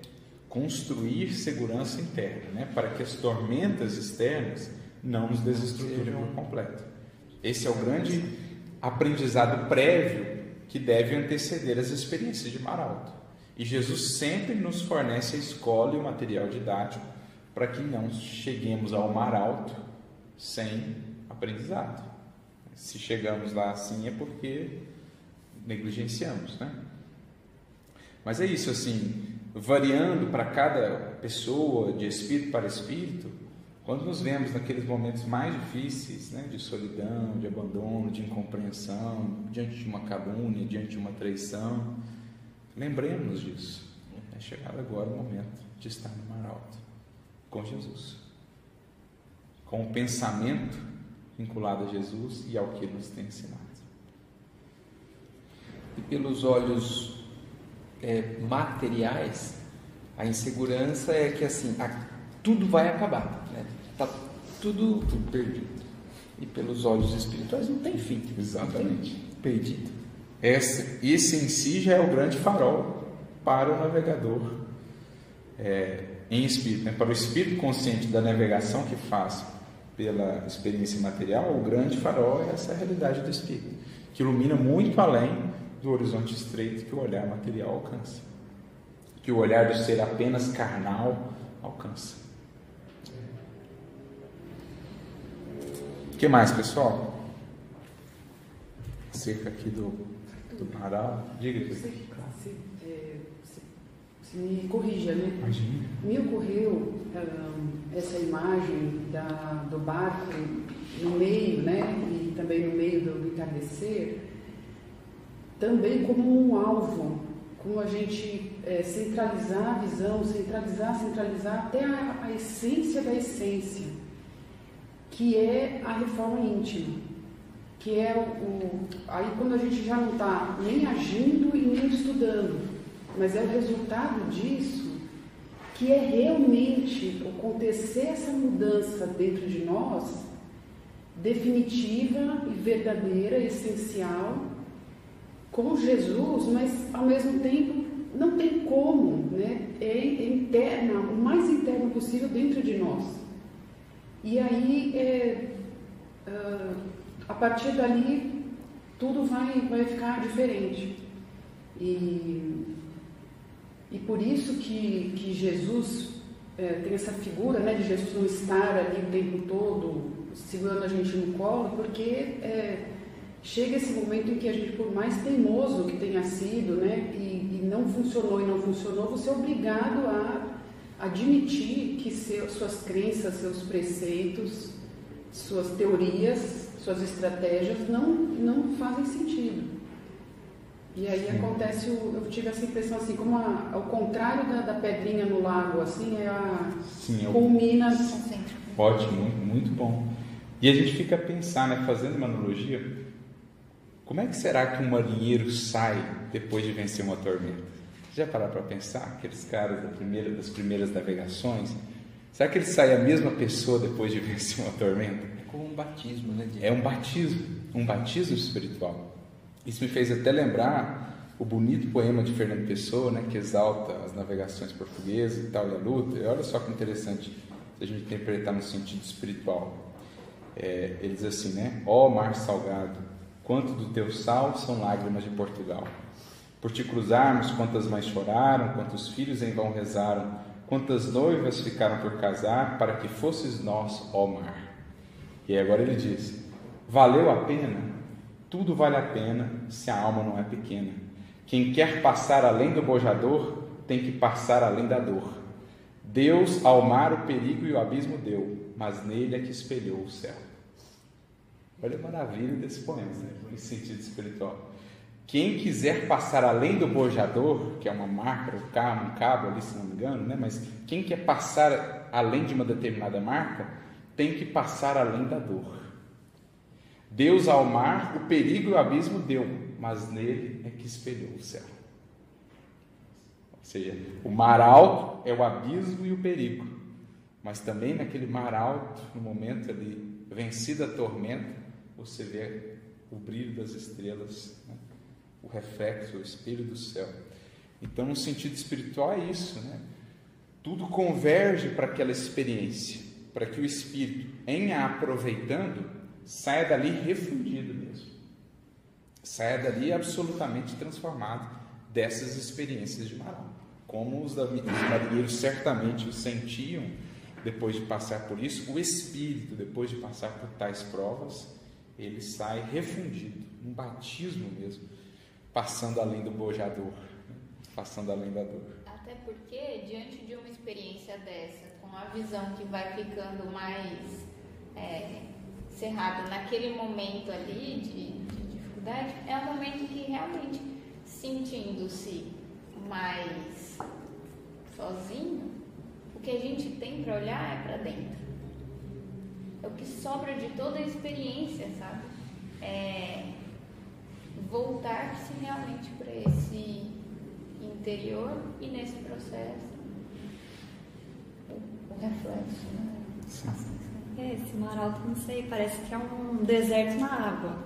S1: Construir segurança interna, né? para que as tormentas externas não nos desestruturem por completo. Esse é o grande aprendizado prévio que deve anteceder as experiências de mar alto. E Jesus sempre nos fornece a escola e o material didático para que não cheguemos ao mar alto sem aprendizado. Se chegamos lá assim é porque negligenciamos, né? Mas é isso assim, variando para cada pessoa, de espírito para espírito, quando nos vemos naqueles momentos mais difíceis, né, de solidão, de abandono, de incompreensão, diante de uma calúnia, diante de uma traição, Lembremos disso. É chegado agora o momento de estar no mar alto com Jesus, com o pensamento vinculado a Jesus e ao que ele nos tem ensinado.
S4: E pelos olhos é, materiais, a insegurança é que assim a, tudo vai acabar, né? Tá tudo, tudo perdido. E pelos olhos espirituais não tem fim.
S1: Exatamente.
S4: Tem perdido.
S1: Esse, esse em si já é o grande farol para o navegador é, em espírito. Né? Para o espírito consciente da navegação que faz pela experiência material, o grande farol é essa realidade do espírito, que ilumina muito além do horizonte estreito que o olhar material alcança, que o olhar do ser apenas carnal alcança. O que mais, pessoal? Acerca aqui do do Pará. Diga,
S7: você, se, é, se, se, me corrija, né?
S1: Imagina.
S7: Me ocorreu um, essa imagem da, do barco no meio, né? E também no meio do, do entardecer, também como um alvo, como a gente é, centralizar a visão, centralizar, centralizar até a, a essência da essência, que é a reforma íntima que é o, o, aí quando a gente já não está nem agindo e nem estudando, mas é o resultado disso que é realmente acontecer essa mudança dentro de nós, definitiva e verdadeira, essencial, com Jesus, mas ao mesmo tempo não tem como, né? É, interna, o mais interno possível dentro de nós. E aí é, uh, a partir dali tudo vai, vai ficar diferente. E, e por isso que, que Jesus é, tem essa figura né, de Jesus não estar ali o tempo todo segurando a gente no colo, porque é, chega esse momento em que a gente, por mais teimoso que tenha sido, né, e, e não funcionou e não funcionou, você é obrigado a admitir que seu, suas crenças, seus preceitos, suas teorias suas estratégias não, não fazem sentido. E aí Sim. acontece, o, eu tive essa impressão assim, como a, ao contrário da, da, pedrinha no lago, assim, é a
S1: Sim,
S7: é culmina.
S1: Ótimo, muito, muito bom. E a gente fica a pensar, né, fazendo uma analogia, como é que será que um marinheiro sai depois de vencer uma tormenta? Já parar para pensar, aqueles caras da primeira, das primeiras navegações, será que ele sai a mesma pessoa depois de vencer uma tormenta?
S4: Como um batismo, né?
S1: É um batismo, um batismo espiritual. Isso me fez até lembrar o bonito poema de Fernando Pessoa, né, que exalta as navegações portuguesas e tal, e a luta. E olha só que interessante se a gente interpretar no sentido espiritual. É, ele diz assim, né? Ó mar salgado, quanto do teu sal são lágrimas de Portugal. Por te cruzarmos, quantas mães choraram, quantos filhos em vão rezaram, quantas noivas ficaram por casar, para que fosses nós, ó mar. E agora ele diz: valeu a pena? Tudo vale a pena se a alma não é pequena. Quem quer passar além do bojador tem que passar além da dor. Deus ao mar o perigo e o abismo deu, mas nele é que espelhou o céu. Olha a maravilha desse poema, né? em sentido espiritual. Quem quiser passar além do bojador, que é uma marca, um cabo, um cabo ali, se não me engano, né? mas quem quer passar além de uma determinada marca, tem que passar além da dor. Deus ao mar o perigo e o abismo deu, mas nele é que espelhou o céu. Ou seja, o mar alto é o abismo e o perigo, mas também naquele mar alto, no momento ali, vencida a tormenta, você vê o brilho das estrelas, né? o reflexo, o espelho do céu. Então, no sentido espiritual, é isso, né? Tudo converge para aquela experiência, para que o espírito, em a aproveitando, saia dali refundido mesmo. Saia dali absolutamente transformado dessas experiências de Marão. Como os marinheiros certamente o sentiam depois de passar por isso, o espírito, depois de passar por tais provas, ele sai refundido, um batismo mesmo passando além do bojador, passando além da dor.
S5: Até porque, diante de uma experiência dessa, com a visão que vai ficando mais é, cerrada naquele momento ali de, de dificuldade, é um momento que realmente, sentindo-se mais sozinho, o que a gente tem para olhar é para dentro. É o que sobra de toda a experiência, sabe? É, voltar-se realmente para esse interior e nesse processo o, o reflexo, né?
S6: É, esse mar alto, não sei, parece que é um deserto na água,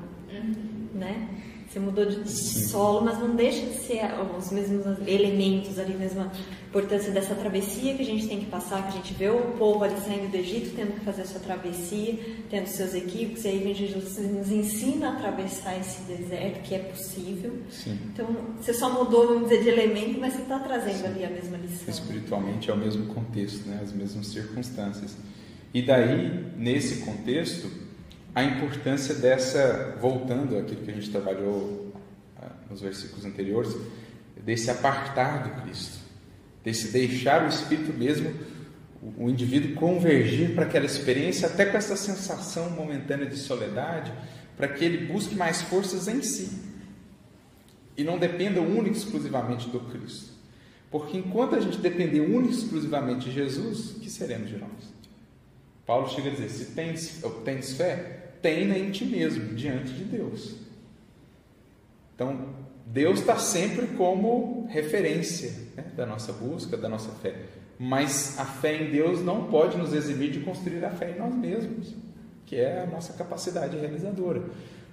S6: né? Você mudou de solo, mas não deixa de ser os mesmos elementos ali, mesma importância dessa travessia que a gente tem que passar, que a gente vê o povo ali saindo do Egito, tendo que fazer a sua travessia, tendo seus equipes, e aí vem Jesus nos ensina a atravessar esse deserto, que é possível.
S1: Sim.
S6: Então, você só mudou, vamos dizer, de elemento, mas você está trazendo ali a mesma lição.
S1: Espiritualmente é o mesmo contexto, né? as mesmas circunstâncias. E daí, nesse contexto, a importância dessa, voltando àquilo que a gente trabalhou ah, nos versículos anteriores, desse apartar do Cristo, desse deixar o Espírito mesmo, o, indivíduo convergir para aquela experiência, até com essa sensação momentânea de soledade, para que ele busque mais forças em si e não dependa única e exclusivamente do Cristo. Porque enquanto a gente depender única e exclusivamente de Jesus, que seremos de nós? Paulo chega a dizer: se tens, tens fé, tem em ti mesmo, diante de Deus. Então, Deus está sempre como referência né, da nossa busca, da nossa fé. Mas a fé em Deus não pode nos eximir de construir a fé em nós mesmos, que é a nossa capacidade realizadora.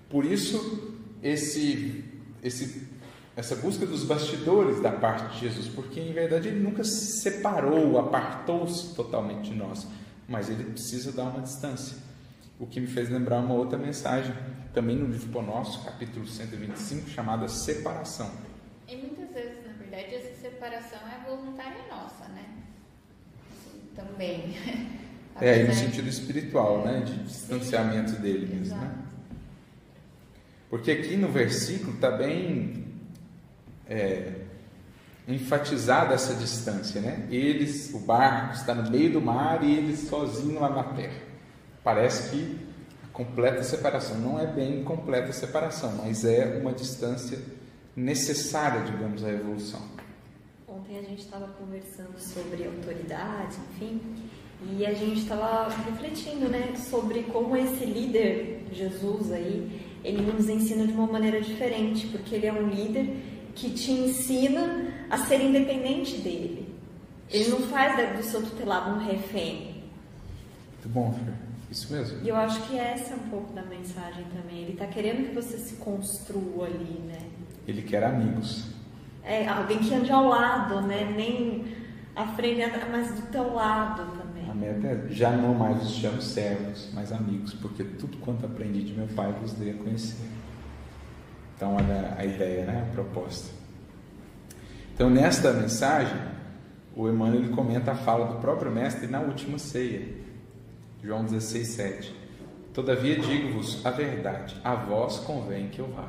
S1: Por isso, esse, esse, essa busca dos bastidores da parte de Jesus, porque em verdade ele nunca se separou, apartou-se totalmente de nós, mas ele precisa dar uma distância. O que me fez lembrar uma outra mensagem, também no livro Pão Nosso, capítulo 125, chamada Separação.
S5: E muitas vezes, na verdade, essa separação é voluntária nossa, né? Assim, também.
S1: É, no sentido espiritual, né? De distanciamento dele mesmo, né?
S5: Exato.
S1: Porque aqui no versículo está bem é, enfatizada essa distância, né? Eles, o barco está no meio do mar e eles sozinhos lá na terra. Parece que completa separação não é bem completa separação, mas é uma distância necessária, digamos, à evolução.
S6: Ontem a gente estava conversando sobre autoridade, enfim, e a gente estava refletindo, né, sobre como esse líder, Jesus aí, ele nos ensina de uma maneira diferente, porque ele é um líder que te ensina a ser independente dele. Ele não faz do seu tutelado um refém.
S1: Muito bom, Fer. Isso mesmo.
S6: E eu acho que essa é um pouco da mensagem também. Ele está querendo que você se construa ali, né?
S1: Ele quer amigos.
S6: É, alguém que ande ao lado, né? Nem à frente, mas do teu lado também.
S1: A meta é, já não mais os chamo servos, mas amigos, porque tudo quanto aprendi de meu pai vos dei a conhecer. Então, olha a ideia, né? a proposta. Então, nesta mensagem, o Emmanuel ele comenta a fala do próprio Mestre na última ceia, João 16, 7. Todavia digo-vos a verdade, a vós convém que eu vá.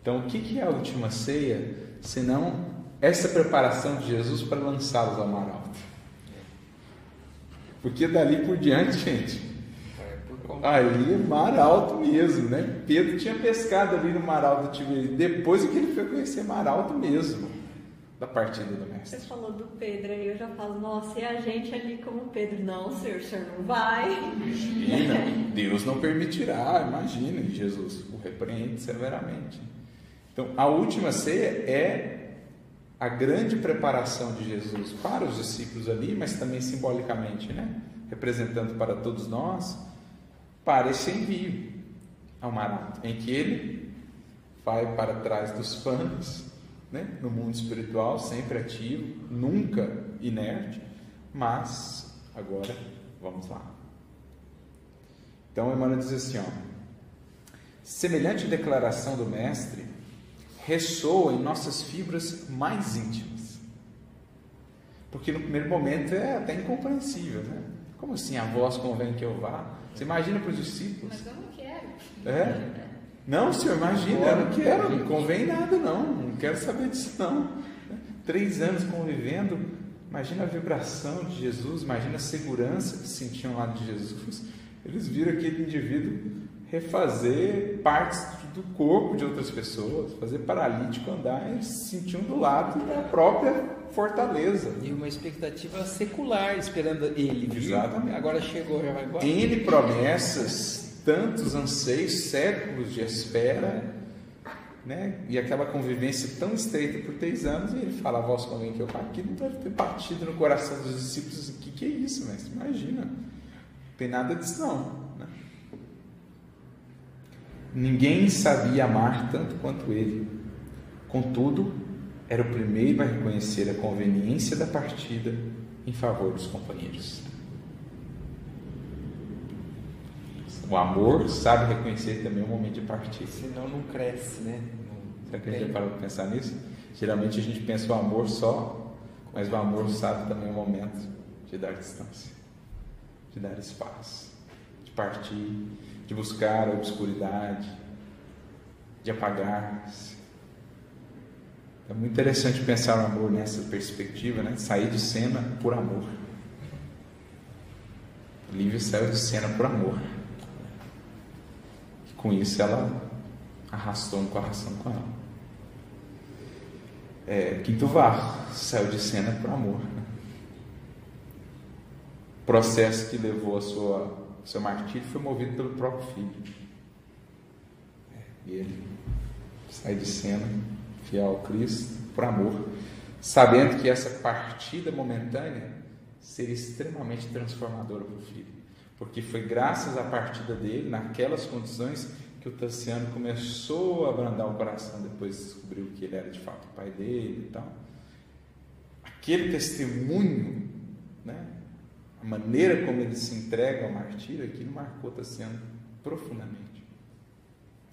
S1: Então, o que é a última ceia, senão essa preparação de Jesus para lançá-los ao mar alto? Porque dali por diante, gente, ali é mar alto mesmo, né? Pedro tinha pescado ali no mar alto Tiberíades, depois é que ele foi conhecer mar alto mesmo da partida do mestre.
S6: Você falou do Pedro, aí eu já falo, nossa, e a gente ali como Pedro? Não, senhor, o senhor não vai.
S1: Imagina, Deus não permitirá, imagina, Jesus o repreende severamente. Então, a última ceia é a grande preparação de Jesus para os discípulos ali, mas também simbolicamente, né? Representando para todos nós, para esse envio ao Marato, em que ele vai para trás dos panos né? no mundo espiritual, sempre ativo, nunca inerte, mas agora vamos lá. Então Emmanuel diz assim: ó, semelhante declaração do Mestre ressoa em nossas fibras mais íntimas. Porque no primeiro momento é até incompreensível, né? Como assim a voz convém que eu vá? Você imagina para os discípulos?
S5: Mas eu não quero.
S1: É? Não, senhor, imagina, eu não quero, não convém nada, não, não quero saber disso, não. Três anos convivendo, imagina a vibração de Jesus, imagina a segurança que sentiam lá de Jesus. Eles viram aquele indivíduo refazer partes do corpo de outras pessoas, fazer paralítico andar, eles se sentiam do lado da própria fortaleza.
S4: E uma expectativa secular esperando ele.
S1: Exatamente.
S4: Agora chegou, já vai embora.
S1: N promessas tantos anseios, séculos de espera, né? e aquela convivência tão estreita por três anos, e ele fala, voz convém que eu aquilo deve ter batido no coração dos discípulos, o que, que é isso, mestre? Imagina, não tem nada disso não. Né? Ninguém sabia amar tanto quanto ele, contudo, era o primeiro a reconhecer a conveniência da partida em favor dos companheiros. O amor sabe reconhecer também o momento de partir.
S4: Senão não cresce, né?
S1: Não Será que a gente já parou para pensar nisso? Geralmente a gente pensa o amor só, mas o amor sabe também o momento de dar distância, de dar espaço, de partir, de buscar a obscuridade, de apagar-se. É muito interessante pensar o amor nessa perspectiva, né? Sair de cena por amor. Lívia saiu de cena por amor. Com isso, ela arrastou um coração com ela. É, Quinto Var saiu de cena por amor. Né? O processo que levou a sua seu martírio foi movido pelo próprio filho. É, e ele sai de cena, fiel ao Cristo, por amor, sabendo que essa partida momentânea seria extremamente transformadora para o filho porque foi graças à partida dele, naquelas condições, que o Tassiano começou a abrandar o coração, depois descobriu que ele era de fato o pai dele e tal. Aquele testemunho, né, a maneira como ele se entrega ao martírio, aquilo marcou Tassiano profundamente.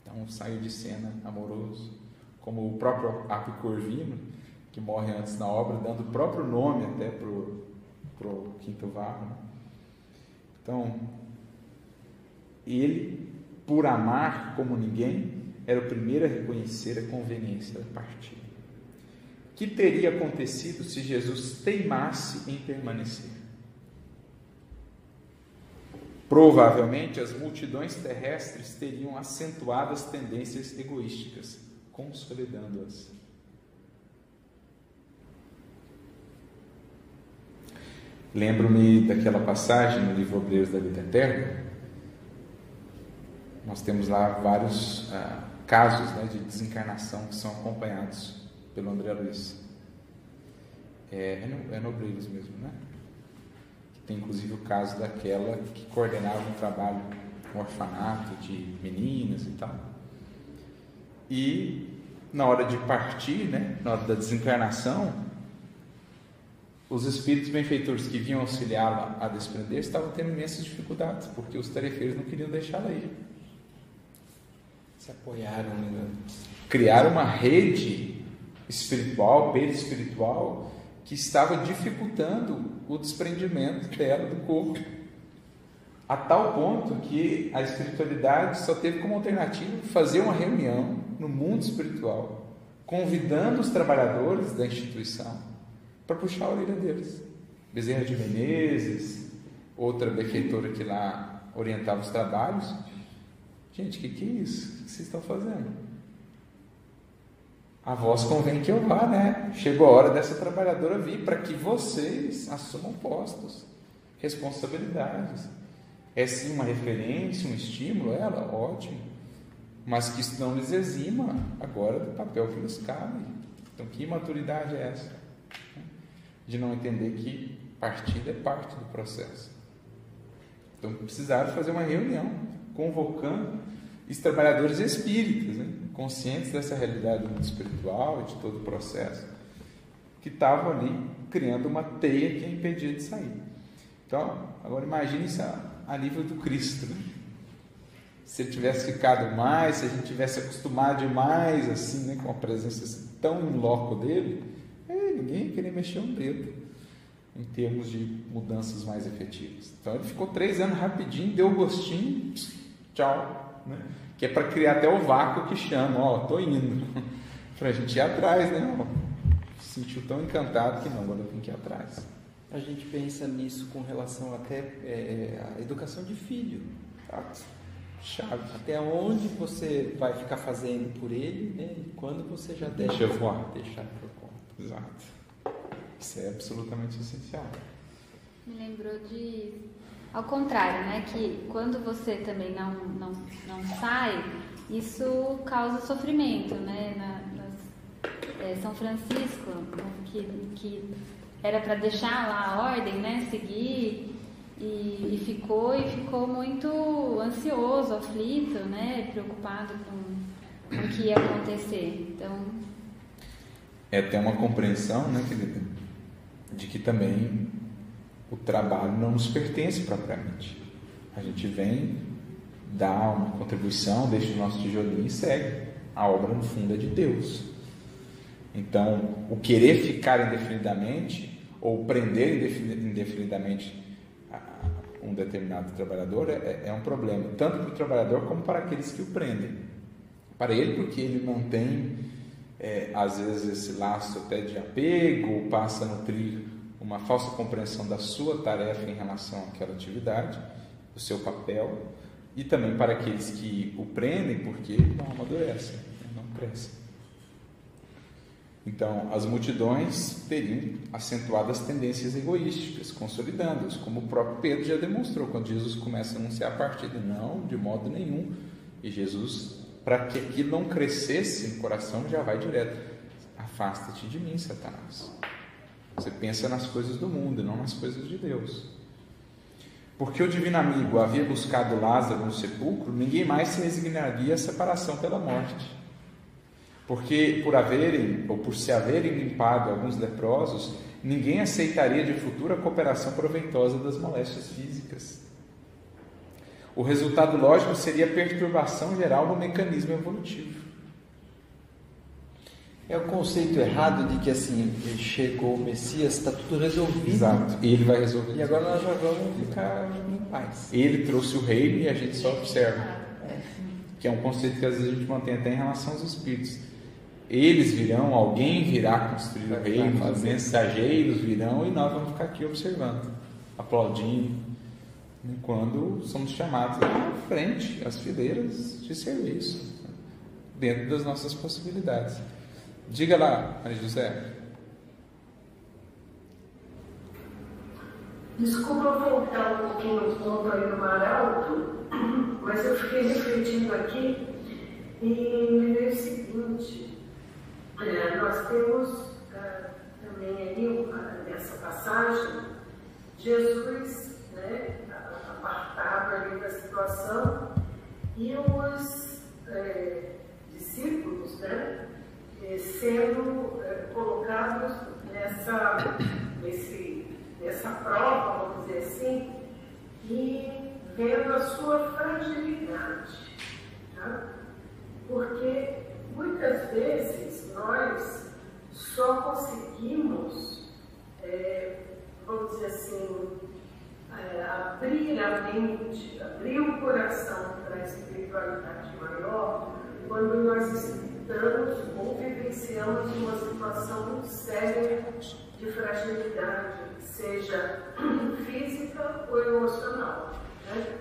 S1: Então saiu de cena amoroso, como o próprio Apio Corvino, que morre antes na obra, dando o próprio nome até para o Quinto Varro. Né? Então, ele, por amar como ninguém, era o primeiro a reconhecer a conveniência da partida. Que teria acontecido se Jesus teimasse em permanecer? Provavelmente as multidões terrestres teriam acentuado as tendências egoísticas, consolidando-as. Lembro-me daquela passagem no livro Obreiros da Vida Eterna. Nós temos lá vários ah, casos né, de desencarnação que são acompanhados pelo André Luiz. É, é, no, é no Obreiros mesmo, né? Tem inclusive o caso daquela que coordenava um trabalho com orfanato de meninas e tal. E na hora de partir, né, na hora da desencarnação, os espíritos benfeitores que vinham auxiliá-la a desprender estavam tendo imensas dificuldades, porque os tarefeiros não queriam deixá-la ir.
S4: Se apoiaram, né?
S1: Criaram uma rede espiritual, perispiritual, que estava dificultando o desprendimento dela do corpo. A tal ponto que a espiritualidade só teve como alternativa fazer uma reunião no mundo espiritual, convidando os trabalhadores da instituição para puxar a orelha deles. Bezerra de Menezes, outra benfeitora que lá orientava os trabalhos. Gente, o que, que é isso? O que vocês estão fazendo? A voz convém que eu vá, né? Chegou a hora dessa trabalhadora vir para que vocês assumam postos, responsabilidades. É sim uma referência, um estímulo, ela, ótimo, mas que isso não lhes exima agora do papel que lhes cabe. Então, que maturidade é essa? De não entender que partida é parte do processo. Então, precisaram fazer uma reunião, convocando os trabalhadores espíritas, né? conscientes dessa realidade espiritual e de todo o processo, que estavam ali criando uma teia que impedia de sair. Então, agora imagine isso a, a nível do Cristo. Né? Se ele tivesse ficado mais, se a gente tivesse acostumado demais assim, né, com a presença assim, tão em loco dele, ninguém ia querer mexer um dedo em termos de mudanças mais efetivas. Então ele ficou três anos rapidinho, deu gostinho, tchau. Né? Que é para criar até o vácuo que chama, ó, tô indo. para a gente ir atrás, né? Ó, se sentiu tão encantado que não, agora eu tenho que ir atrás.
S4: A gente pensa nisso com relação até é, à educação de filho. Tá?
S1: Chave.
S4: Até onde você vai ficar fazendo por ele, né? E quando você já deve
S1: Deixa voar.
S4: deixar por conta.
S1: Exato. Isso é absolutamente essencial.
S5: Me lembrou de. Ao contrário, né? Que quando você também não, não, não sai, isso causa sofrimento, né? Na, nas, é, São Francisco, né, que, que era para deixar lá a ordem, né? Seguir. E, e, ficou e ficou muito ansioso, aflito, né? Preocupado com, com o que ia acontecer. Então.
S1: É ter uma compreensão, né, querida? De que também o trabalho não nos pertence propriamente. A gente vem, dá uma contribuição, deixa o nosso tijolinho e segue. A obra, no fundo, é de Deus. Então, o querer ficar indefinidamente ou prender indefinidamente um determinado trabalhador é, é um problema, tanto para o trabalhador como para aqueles que o prendem. Para ele, porque ele não tem é, às vezes esse laço até de apego, passa a nutrir uma falsa compreensão da sua tarefa em relação àquela atividade, do seu papel, e também para aqueles que o prendem porque não amadurecem, não crescem. Então, as multidões teriam acentuadas tendências egoísticas, consolidando-as, como o próprio Pedro já demonstrou quando Jesus começa a anunciar a partida. Não, de modo nenhum. E Jesus para que aquilo não crescesse no coração, já vai direto. Afasta-te de mim, Satanás. Você pensa nas coisas do mundo, não nas coisas de Deus. Porque o divino amigo havia buscado Lázaro no sepulcro, ninguém mais se resignaria à separação pela morte. Porque por haverem, ou por se haverem limpado alguns leprosos, ninguém aceitaria de futuro a cooperação proveitosa das moléstias físicas. O resultado lógico seria perturbação geral no mecanismo evolutivo.
S4: É o conceito errado de que assim, chegou o Messias, está tudo resolvido.
S1: Exato, e ele vai resolver.
S4: E agora nós já vamos ficar em paz.
S1: Ele trouxe o reino e a gente só observa. Que é um conceito que às vezes a gente mantém até em relação aos espíritos. Eles virão, alguém virá construir o reino, os mensageiros virão e nós vamos ficar aqui observando, aplaudindo, quando somos chamados à frente, às fileiras de serviço, dentro das nossas possibilidades. Diga lá, Maria José.
S8: Desculpa voltar um pouquinho no ponto aí do Mar Alto, mas eu fiquei refletindo aqui e me veio o seguinte, é, nós temos é, também aí nessa passagem Jesus, né, apartado ali da situação e os é, discípulos, né, sendo é, colocados nessa nesse, nessa prova, vamos dizer assim, e vendo a sua fragilidade. Tá? Porque muitas vezes nós só conseguimos, é, vamos dizer assim, é, abrir a mente, abrir o coração para a espiritualidade maior quando nós estamos ou vivenciamos uma situação muito séria de fragilidade, seja física ou emocional. Né?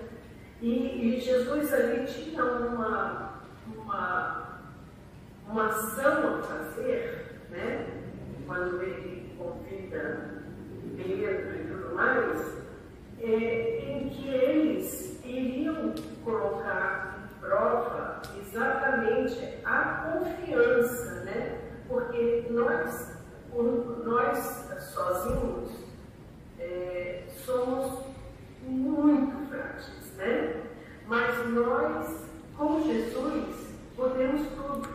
S8: E, e, Jesus ali tinha uma, uma, uma ação a fazer, né? quando ele convida Pedro e tudo mais, é, em que eles iriam colocar em prova exatamente a confiança, né? Porque nós, nós sozinhos, é, somos muito frágeis, né? Mas nós, com Jesus, podemos tudo,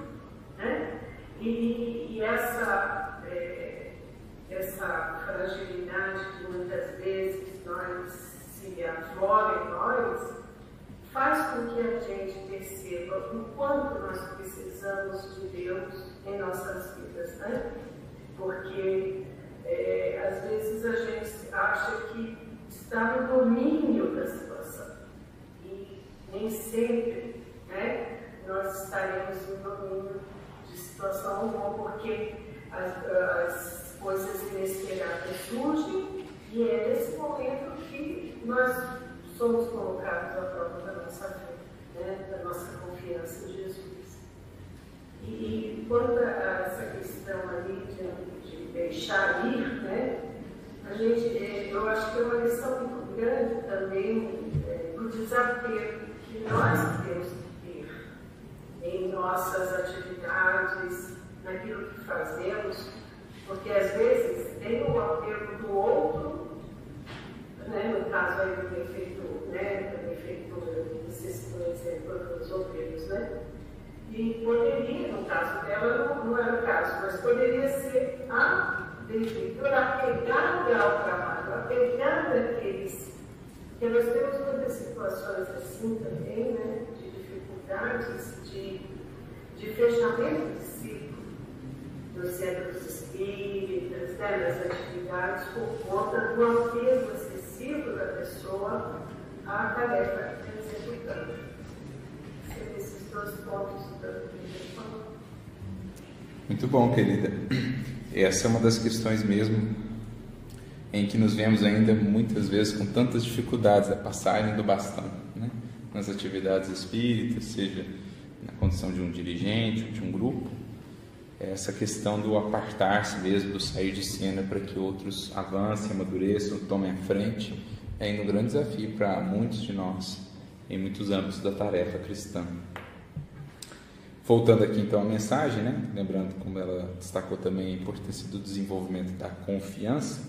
S8: né? E, e essa, é, essa fragilidade que muitas vezes se aflora em nós, faz com que a gente perceba o quanto nós precisamos de Deus em nossas vidas, né? Porque é, às vezes a gente acha que está no domínio da situação e nem sempre né, nós estaremos no domínio de situação alguma, porque as, as coisas inesperadas surgem e é nesse momento que nós somos colocados à prova da nossa fé, né, da nossa confiança em Jesus. E, quanto a essa questão ali de, de deixar ir, né, a gente, é, eu acho que é uma lição muito grande também é, do desapego que nós temos que ter em nossas atividades, naquilo que fazemos, porque às vezes tem o apego do outro, né, no caso aí do defeito, né, você citou o exemplo dos obreiros, né? E poderia, no caso dela, não, não era o caso, mas poderia ser a defeitora apegada ao trabalho, apegada àqueles. Porque nós temos muitas situações assim também, né, de dificuldades, de, de fechamento de ciclo nos centros espíritas, né, nas atividades, por conta do apego da pessoa à tarefa executando. Seriam esses dois pontos a falou.
S1: Muito bom, querida. Essa é uma das questões mesmo em que nos vemos ainda muitas vezes com tantas dificuldades a passagem do bastão, né? nas atividades espíritas, seja na condição de um dirigente, de um grupo, essa questão do apartar-se mesmo, do sair de cena para que outros avancem, amadureçam, tomem a frente, é ainda um grande desafio para muitos de nós em muitos âmbitos da tarefa cristã. Voltando aqui então à mensagem, né? lembrando como ela destacou também a importância do desenvolvimento da confiança,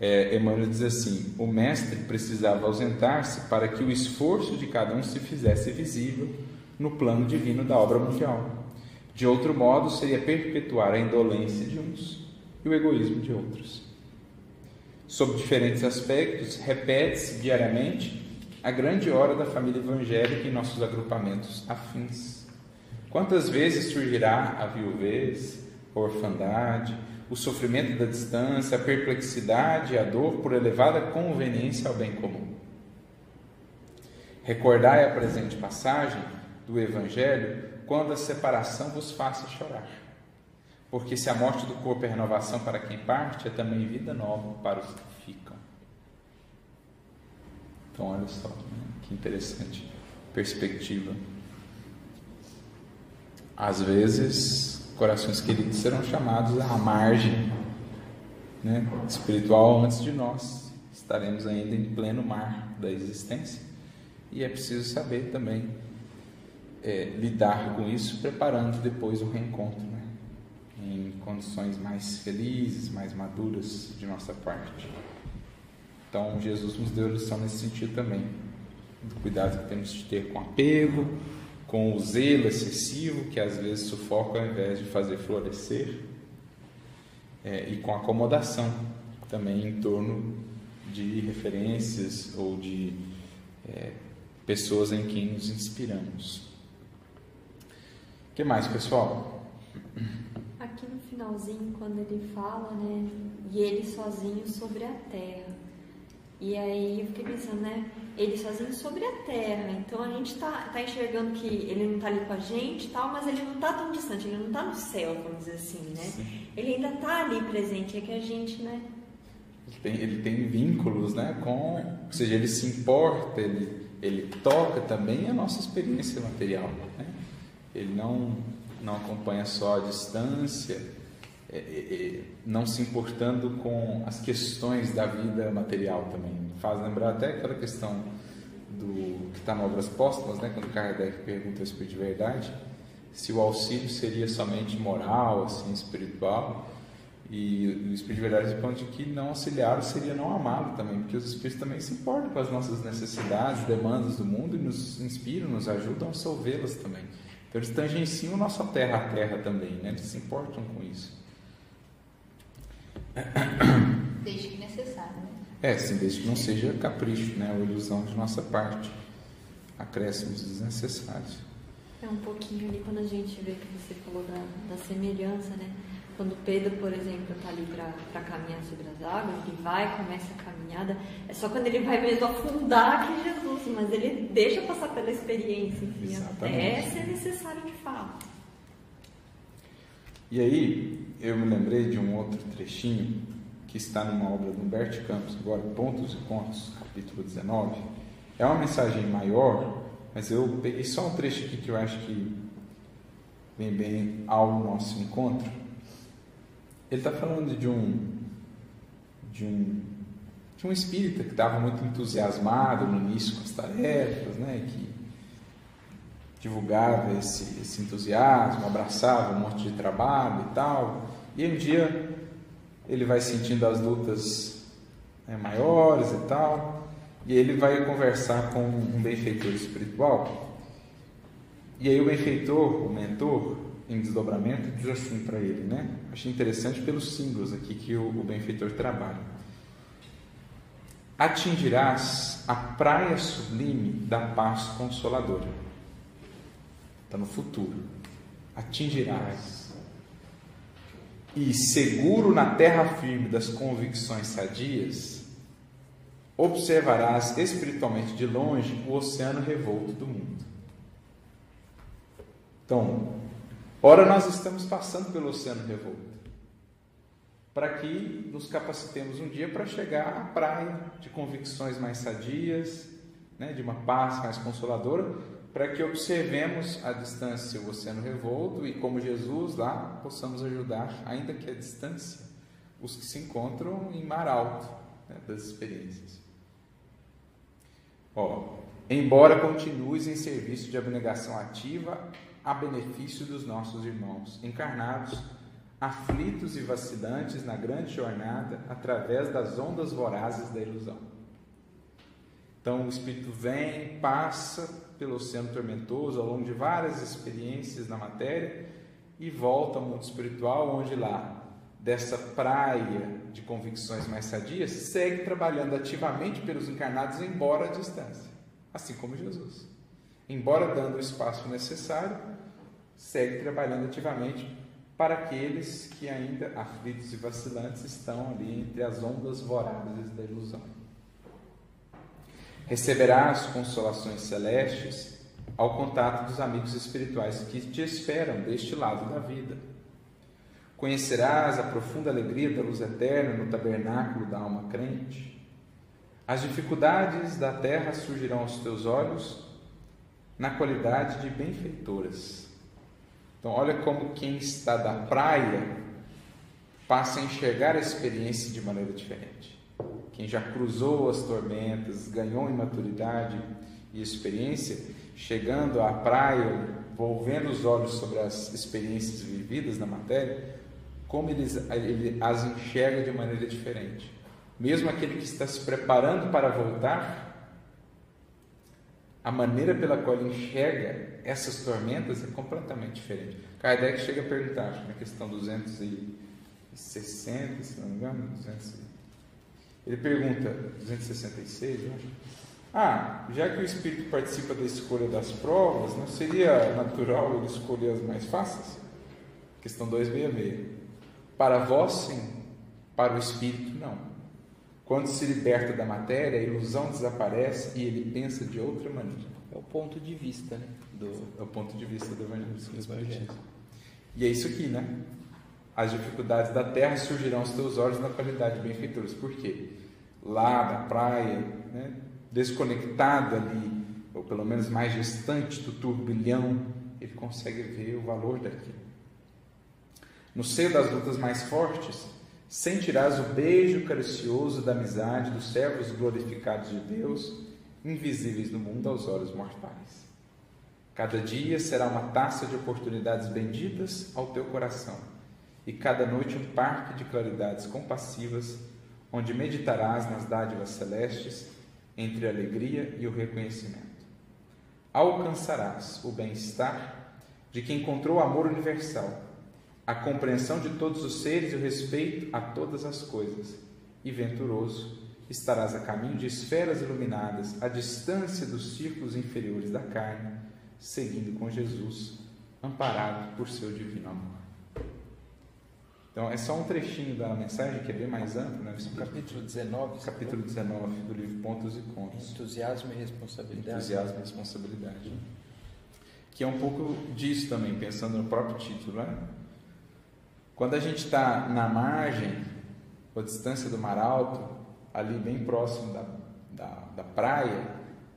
S1: é, Emmanuel diz assim: o mestre precisava ausentar-se para que o esforço de cada um se fizesse visível no plano divino da obra mundial. De outro modo, seria perpetuar a indolência de uns e o egoísmo de outros. Sob diferentes aspectos, repete-se diariamente a grande hora da família evangélica em nossos agrupamentos afins. Quantas vezes surgirá a viuvez, a orfandade, o sofrimento da distância, a perplexidade e a dor por elevada conveniência ao bem comum? Recordai a presente passagem do Evangelho quando a separação vos faça chorar. Porque se a morte do corpo é renovação para quem parte, é também vida nova para os que ficam. Então, olha só, né? que interessante perspectiva. Às vezes, corações queridos serão chamados à margem né, espiritual antes de nós. Estaremos ainda em pleno mar da existência. E é preciso saber também é, lidar com isso, preparando depois o reencontro, né, em condições mais felizes, mais maduras de nossa parte. Então, Jesus nos deu lição nesse sentido também, do cuidado que temos de ter com apego, com o zelo excessivo, que às vezes sufoca ao invés de fazer florescer, é, e com acomodação, também em torno de referências ou de é, pessoas em quem nos inspiramos. O que mais, pessoal?
S6: Aqui no finalzinho, quando ele fala, né, e ele sozinho sobre a terra. E aí eu fiquei pensando, né, ele sozinho sobre a terra. Então a gente tá, tá enxergando que ele não tá ali com a gente tal, mas ele não tá tão distante, ele não tá no céu, vamos dizer assim, né? Sim. Ele ainda tá ali presente, é que a gente, né?
S1: Ele tem, ele tem vínculos, né, com, ou seja, ele se importa, ele, ele toca também a nossa experiência material, né? Ele não, não acompanha só a distância, é, é, é, não se importando com as questões da vida material também. Faz lembrar até aquela questão do que está no Obras Póstumas, né, quando Kardec pergunta de Verdade se o auxílio seria somente moral, assim, espiritual, e o Espírito de Verdade responde que não auxiliá-lo seria não amá-lo também, porque os Espíritos também se importam com as nossas necessidades, demandas do mundo e nos inspiram, nos ajudam a solvê-las também. Então eles tangenciam nossa terra a terra também, né? eles se importam com isso.
S5: Desde que necessário, né?
S1: É, sim, desde que não seja capricho, né? Ou ilusão de nossa parte. Acréscimos desnecessários.
S6: É um pouquinho ali quando a gente vê que você falou da, da semelhança, né? Quando Pedro, por exemplo, está ali para caminhar sobre as águas, ele vai, começa a caminhada, é só quando ele vai mesmo afundar que Jesus, mas ele deixa passar pela experiência, enfim, Exatamente. até ser necessário de fato.
S1: E aí, eu me lembrei de um outro trechinho que está numa obra do Humberto Campos, agora Pontos e Contos, capítulo 19. É uma mensagem maior, mas eu peguei só um trecho aqui que eu acho que vem bem ao nosso encontro. Ele está falando de um de um de um espírita que estava muito entusiasmado no início com as tarefas, né, que divulgava esse, esse entusiasmo, abraçava um monte de trabalho e tal. E um dia ele vai sentindo as lutas né, maiores e tal, e ele vai conversar com um benfeitor espiritual. E aí o benfeitor, o mentor, em desdobramento, diz assim para ele, né? Achei interessante pelos símbolos aqui que o, o benfeitor trabalha. Atingirás a praia sublime da paz consoladora está no futuro. Atingirás. E seguro na terra firme das convicções sadias, observarás espiritualmente de longe o oceano revolto do mundo. Então, ora nós estamos passando pelo oceano revolto, para que nos capacitemos um dia para chegar à praia de convicções mais sadias, né, de uma paz mais consoladora, para que observemos a distância, o oceano revolto, e como Jesus lá, possamos ajudar, ainda que a distância, os que se encontram em mar alto né, das experiências. Ó, embora continues em serviço de abnegação ativa a benefício dos nossos irmãos encarnados, aflitos e vacilantes na grande jornada através das ondas vorazes da ilusão. Então o Espírito vem, passa pelo oceano tormentoso ao longo de várias experiências na matéria e volta ao mundo espiritual, onde lá, dessa praia de convicções mais sadias, segue trabalhando ativamente pelos encarnados, embora à distância, assim como Jesus. Embora dando o espaço necessário, segue trabalhando ativamente para aqueles que ainda aflitos e vacilantes estão ali entre as ondas vorazes da ilusão. Receberás consolações celestes ao contato dos amigos espirituais que te esperam deste lado da vida. Conhecerás a profunda alegria da luz eterna no tabernáculo da alma crente. As dificuldades da terra surgirão aos teus olhos na qualidade de benfeitoras. Então, olha como quem está da praia passa a enxergar a experiência de maneira diferente quem já cruzou as tormentas, ganhou em maturidade e experiência, chegando à praia, volvendo os olhos sobre as experiências vividas na matéria, como ele, ele as enxerga de maneira diferente. Mesmo aquele que está se preparando para voltar, a maneira pela qual ele enxerga essas tormentas é completamente diferente. Kardec chega a perguntar, na questão 260, se não me engano, 200 Ele pergunta, 266, eu acho. Ah, já que o Espírito participa da escolha das provas, não seria natural ele escolher as mais fáceis? Questão 266. Para vós, sim. Para o Espírito, não. Quando se liberta da matéria, a ilusão desaparece e ele pensa de outra maneira.
S4: É o ponto de vista, né?
S1: Do, é o ponto de vista do evangelismo. Espiritismo. E é isso aqui, né? As dificuldades da terra surgirão aos teus olhos na qualidade de benfeitores. Por quê? Lá da praia, né? desconectado ali, ou pelo menos mais distante do turbilhão, ele consegue ver o valor daquilo. No seio das lutas mais fortes, sentirás o beijo caricioso da amizade dos servos glorificados de Deus, invisíveis no mundo aos olhos mortais. Cada dia será uma taça de oportunidades benditas ao teu coração, e cada noite um parque de claridades compassivas, onde meditarás nas dádivas celestes entre a alegria e o reconhecimento. Alcançarás o bem-estar de quem encontrou o amor universal, a compreensão de todos os seres e o respeito a todas as coisas, e venturoso estarás a caminho de esferas iluminadas, à distância dos círculos inferiores da carne, seguindo com Jesus, amparado por seu divino amor. Então, é só um trechinho da mensagem que é bem mais amplo, né?
S4: Capítulo 19.
S1: Capítulo 19 do livro Pontos e Contos.
S4: Entusiasmo e responsabilidade.
S1: Entusiasmo e responsabilidade. Que é um pouco disso também, pensando no próprio título, né? Quando a gente está na margem, ou a distância do mar alto, ali bem próximo da, da, da praia,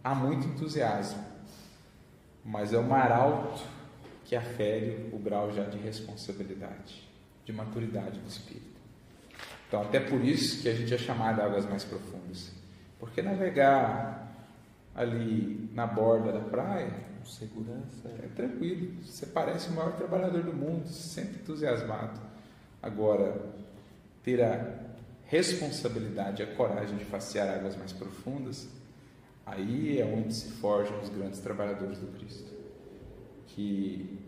S1: há muito entusiasmo. Mas é o mar alto que afere o grau já de responsabilidade de maturidade do espírito. Então, até por isso que a gente é chamado a águas mais profundas. Porque navegar ali na borda da praia, com segurança, é tranquilo. Você parece o maior trabalhador do mundo, sempre entusiasmado. Agora, ter a responsabilidade, a coragem de facear águas mais profundas, aí é onde se forjam os grandes trabalhadores do Cristo. Que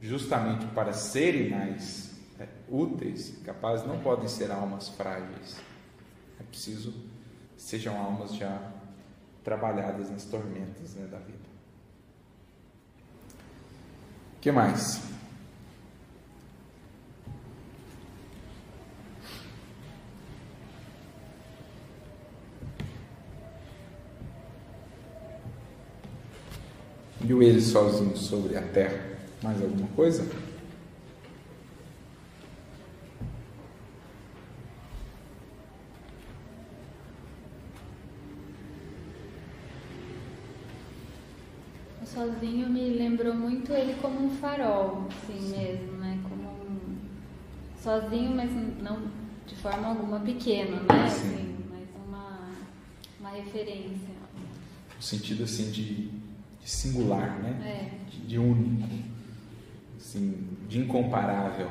S1: justamente para serem mais é, úteis, capazes, não podem ser almas frágeis. É preciso que sejam almas já trabalhadas nas tormentas né, da vida. O que mais? Viu ele sozinho sobre a terra? Mais alguma coisa?
S5: Sozinho me lembrou muito ele como um farol, assim Sim. mesmo, né? Como um... sozinho, mas não de forma alguma pequeno, né? Sim. Assim, mas uma, uma referência.
S1: No sentido assim de, de singular, né?
S5: É.
S1: De, de único assim, de incomparável.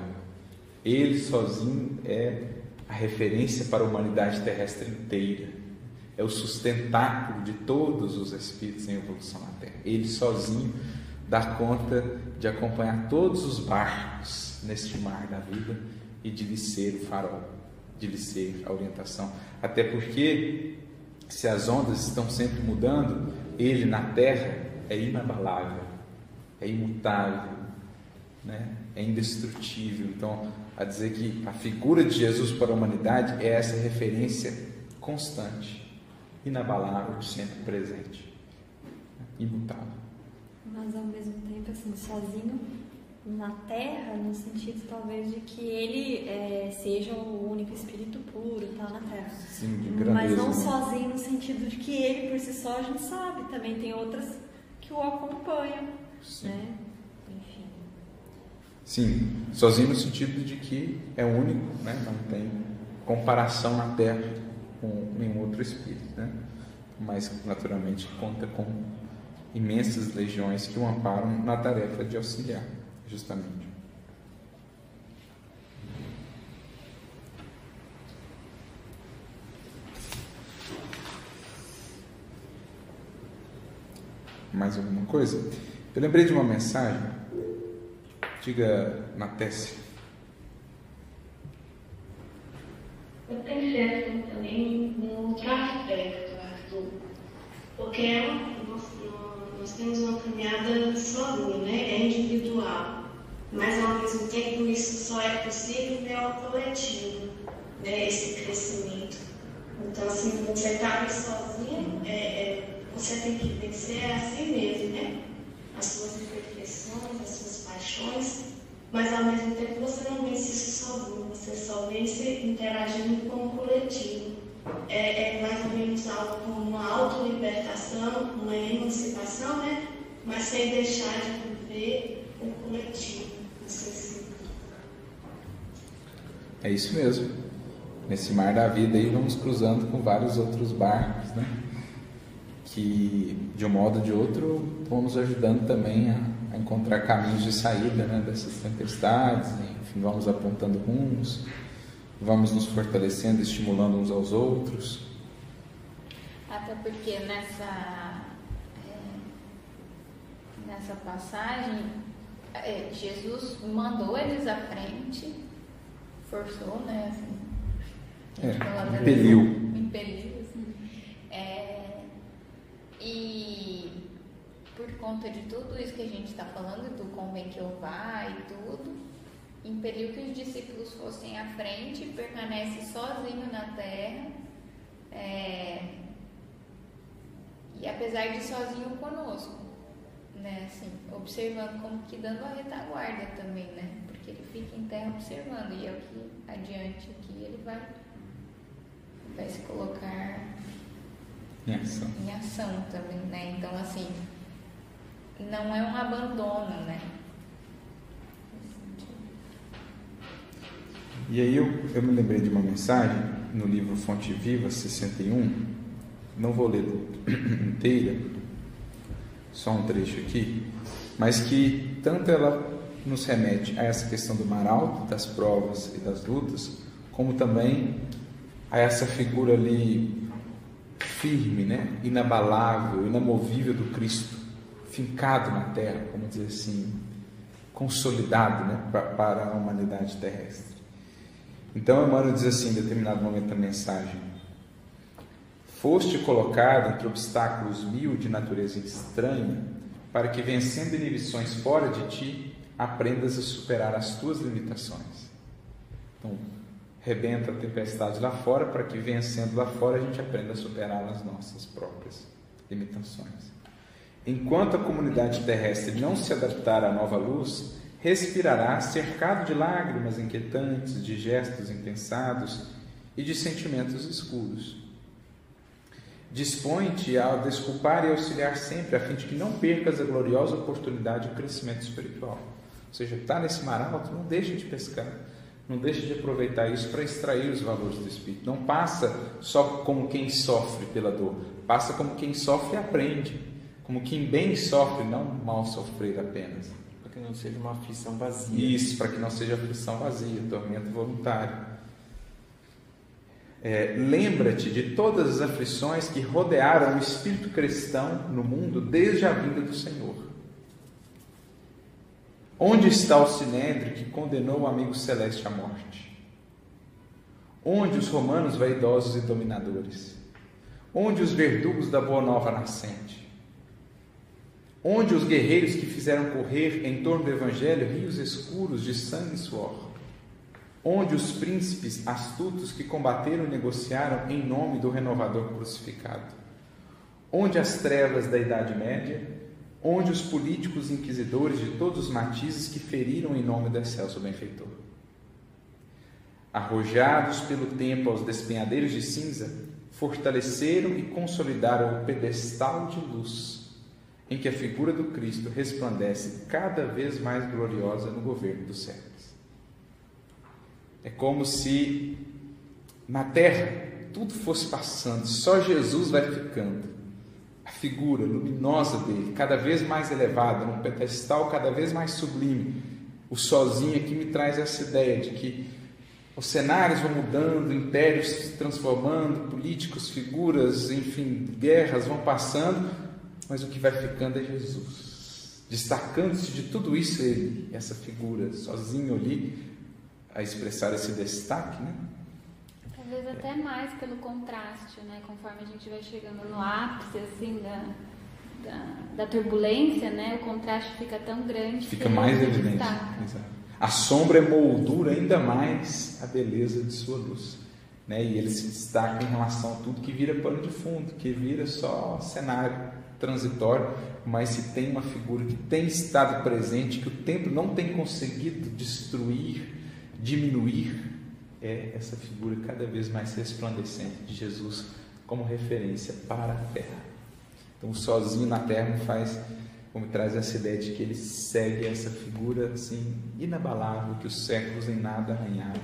S1: Ele sozinho é a referência para a humanidade terrestre inteira. É o sustentáculo de todos os espíritos em evolução na Terra. Ele sozinho dá conta de acompanhar todos os barcos neste mar da vida e de lhe ser o farol, de lhe ser a orientação. Até porque, se as ondas estão sempre mudando, ele na Terra é inabalável, é imutável, né, é indestrutível. Então, a dizer que a figura de Jesus para a humanidade é essa referência constante, inabalável, sempre presente, imutável.
S6: Mas ao mesmo tempo, assim, sozinho na Terra, no sentido talvez de que ele é, seja o único espírito puro tal na Terra.
S1: Sim, de grandeza,
S6: Mas não
S1: né?
S6: sozinho no sentido de que ele por si só a gente sabe, também tem outras que o acompanham,
S1: Sim.
S6: né?
S1: Sim, sozinho no sentido de que é único, né? não tem comparação na Terra com nenhum outro espírito, né? mas naturalmente conta com imensas legiões que o amparam na tarefa de auxiliar, justamente. mais alguma coisa? Eu lembrei de uma mensagem. Diga na tese.
S8: Eu pensei também
S9: um outro aspecto, Arthur. Porque é nós, nós temos uma caminhada sozinha, né? É individual. Mas, ao mesmo tempo, isso só é possível pelo coletivo, né? Esse crescimento. Então, se assim, você está sozinho, é, é você tem que vencer a si mesmo, né? As suas imperfeições, as suas paixões, mas ao mesmo tempo você não vence isso sozinho, você só vence interagindo com o coletivo. É, é mais ou menos algo como uma autolibertação, uma emancipação, né? Mas sem deixar de viver o coletivo. Não se...
S1: É isso mesmo. Nesse mar da vida aí vamos cruzando com vários outros barcos, né? Que de um modo ou de outro vão nos ajudando também a, a encontrar caminhos de saída né, dessas tempestades, enfim, vamos apontando rumos vamos nos fortalecendo, estimulando uns aos outros.
S5: Até porque nessa, é, nessa passagem, é, Jesus mandou eles à frente, forçou, né? Assim,
S1: é, impeliu.
S5: Impeliu, e por conta de tudo isso que a gente está falando, do convém que eu vá e tudo, impeliu que os discípulos fossem à frente, permanece sozinho na terra, é, e apesar de sozinho conosco, né, assim, observando como que dando a retaguarda também, né, porque ele fica em terra observando, e é o que adiante aqui ele vai, vai se colocar
S1: em ação.
S5: em ação também, né, então assim, não é um abandono, né,
S1: E aí eu, eu me lembrei de uma mensagem no livro Fonte Viva 61, não vou ler inteira, só um trecho aqui, mas que tanto ela nos remete a essa questão do mar alto, das provas e das lutas, como também a essa figura ali firme, né? inabalável, inamovível do Cristo, fincado na terra, como dizer assim, consolidado né? para a humanidade terrestre. Então Emmanuel diz assim, em determinado momento da mensagem: Foste colocado entre obstáculos mil de natureza estranha, para que, vencendo inibições fora de ti, aprendas a superar as tuas limitações. Então, rebenta a tempestade lá fora, para que, vencendo lá fora, a gente aprenda a superar as nossas próprias limitações. Enquanto a comunidade terrestre não se adaptar à nova luz, respirará cercado de lágrimas inquietantes, de gestos impensados e de sentimentos escuros. Dispõe-te a desculpar e auxiliar sempre, a fim de que não percas a gloriosa oportunidade de crescimento espiritual. Ou seja, está nesse mar alto, não deixe de pescar, não deixe de aproveitar isso para extrair os valores do Espírito. Não passa só como quem sofre pela dor, passa como quem sofre e aprende, como quem bem sofre, não mal sofrer apenas
S4: que não seja uma aflição vazia.
S1: Isso, para que não seja aflição vazia, tormento voluntário. É, Lembra-te de todas as aflições que rodearam o espírito cristão no mundo desde a vinda do Senhor. Onde está o sinédrio que condenou o amigo celeste à morte? Onde os romanos vaidosos e dominadores? Onde os verdugos da boa nova nascente? onde os guerreiros que fizeram correr em torno do Evangelho rios escuros de sangue e suor, onde os príncipes astutos que combateram e negociaram em nome do renovador crucificado, onde as trevas da Idade Média, onde os políticos inquisidores de todos os matizes que feriram em nome do excelso benfeitor. Arrojados pelo tempo aos despenhadeiros de cinza, fortaleceram e consolidaram o pedestal de luz em que a figura do Cristo resplandece cada vez mais gloriosa no governo dos séculos. É como se na terra tudo fosse passando, só Jesus vai ficando. Figura luminosa dele, cada vez mais elevada, num pedestal cada vez mais sublime. O sozinho aqui me traz essa ideia de que os cenários vão mudando, impérios se transformando, políticos, figuras, enfim, guerras vão passando, mas o que vai ficando é Jesus. Destacando-se de tudo isso, ele, essa figura, sozinho ali, a expressar esse destaque, né?
S5: É, Às vezes até mais pelo contraste, né? Conforme a gente vai chegando no ápice, assim, da, da, da turbulência, né? O contraste fica tão grande.
S1: Fica mais evidente. Exato. A sombra moldura ainda mais a beleza de sua luz. Né? E ele se destaca em relação a tudo que vira pano de fundo, que vira só cenário transitório, mas se tem uma figura que tem estado presente, que o tempo não tem conseguido destruir, diminuir, é essa figura cada vez mais resplandecente de Jesus como referência para a terra. Então, sozinho na terra me faz, como traz essa ideia de que ele segue essa figura assim inabalável que os séculos em nada arranharam,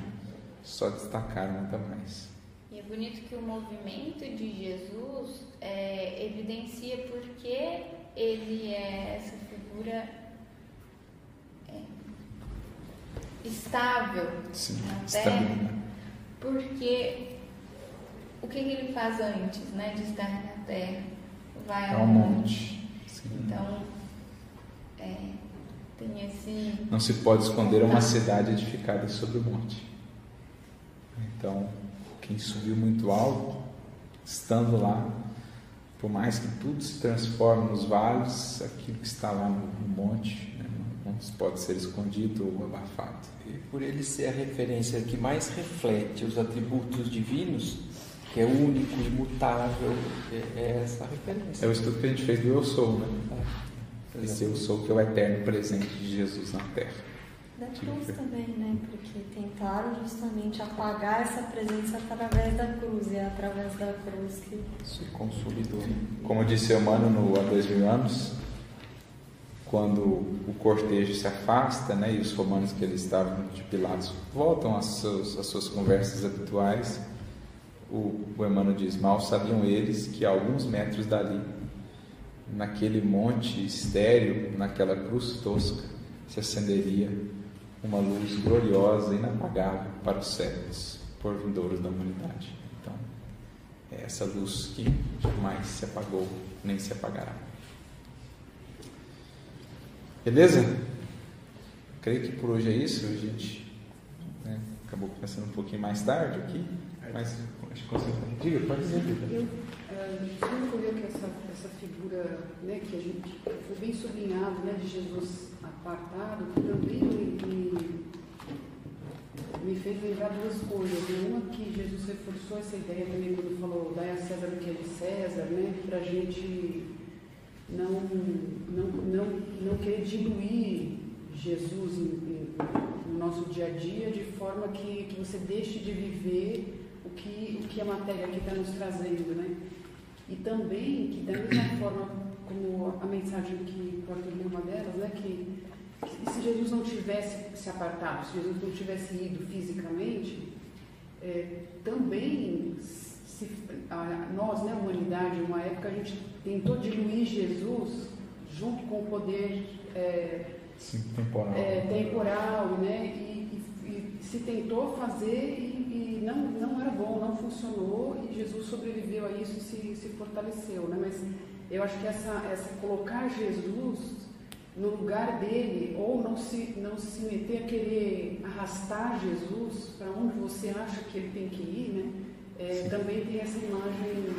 S1: só destacaram ainda mais.
S5: E é bonito que o movimento de Jesus é, evidencia porque ele é essa figura é, estável
S1: Sim,
S5: na. Terra, porque o que, que ele faz antes né, de estar na Terra? Vai
S1: ao monte.
S5: Então, é, tem esse.
S1: Não se pode esconder uma cidade edificada sobre o monte. Então, quem subiu muito alto, estando lá, por mais que tudo se transforme nos vales, aquilo que está lá no monte né, não pode ser escondido ou abafado.
S4: E por ele ser a referência que mais reflete os atributos divinos, que é único, imutável, é, é essa referência.
S1: É o estudo que a gente fez do Eu Sou, né? É. Esse Eu Sou que é o eterno presente de Jesus na Terra.
S6: Da cruz também, né? Porque tentaram justamente apagar essa presença através da cruz, e é através da cruz que
S1: se consolidou. Como disse Emmanuel no há dois mil anos, quando o cortejo se afasta, né, e os romanos que eles estavam de Pilatos voltam às suas, às suas conversas habituais, o, o Emmanuel diz: Mal sabiam eles que a alguns metros dali, naquele monte estéreo, naquela cruz tosca, se acenderia uma luz gloriosa, inapagável para os séculos por vindouros da humanidade. Então, é essa luz que jamais se apagou, nem se apagará. Beleza? Creio que por hoje é isso. A gente né, acabou começando um pouquinho mais tarde aqui, mas acho que consigo. Diga, pode dizer.
S7: Eu, uh, me ocorreu que essa, essa figura né, que a gente foi bem sublinhado, né, de Jesus apartado, também me, me, fez lembrar duas coisas. Uma que Jesus reforçou essa ideia também quando falou dai a César o que é de César, né, para a gente não, não, não, não querer diluir Jesus no nosso dia a dia de forma que, que você deixe de viver o que, o que a matéria aqui está nos trazendo, né? E também que da mesma forma como a mensagem que o Arthur uma delas, né, que, que, se Jesus não tivesse se apartado, se Jesus não tivesse ido fisicamente, é, também se, nós, né, humanidade, uma época a gente tentou diluir Jesus junto com o poder é,
S1: Sim, temporal,
S7: é, temporal né, e, e, e, se tentou fazer e, e, não, não era bom, não funcionou e Jesus sobreviveu a isso e se, se fortaleceu, né, mas eu acho que essa, essa colocar Jesus no lugar dele ou não se, não se meter a querer arrastar Jesus para onde você acha que ele tem que ir, né, é, também tem essa imagem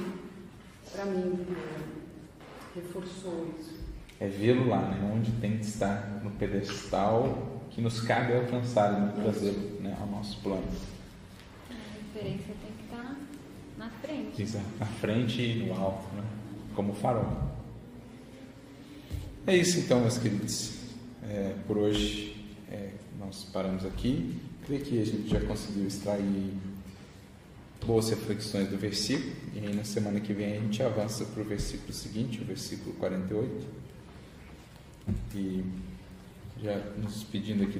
S7: para mim, é, reforçou isso.
S1: É vê-lo lá, né? onde tem que estar no pedestal que nos cabe alcançar e trazer né, ao nosso plano.
S5: A referência tem que estar na frente.
S1: Exato, na frente e no alto, né? como farol. É isso então, meus queridos. É, por hoje é, nós paramos aqui. Creio que a gente já conseguiu extrair boas reflexões do versículo, e aí na semana que vem a gente avança para o versículo seguinte, o versículo 48. E já nos pedindo aqui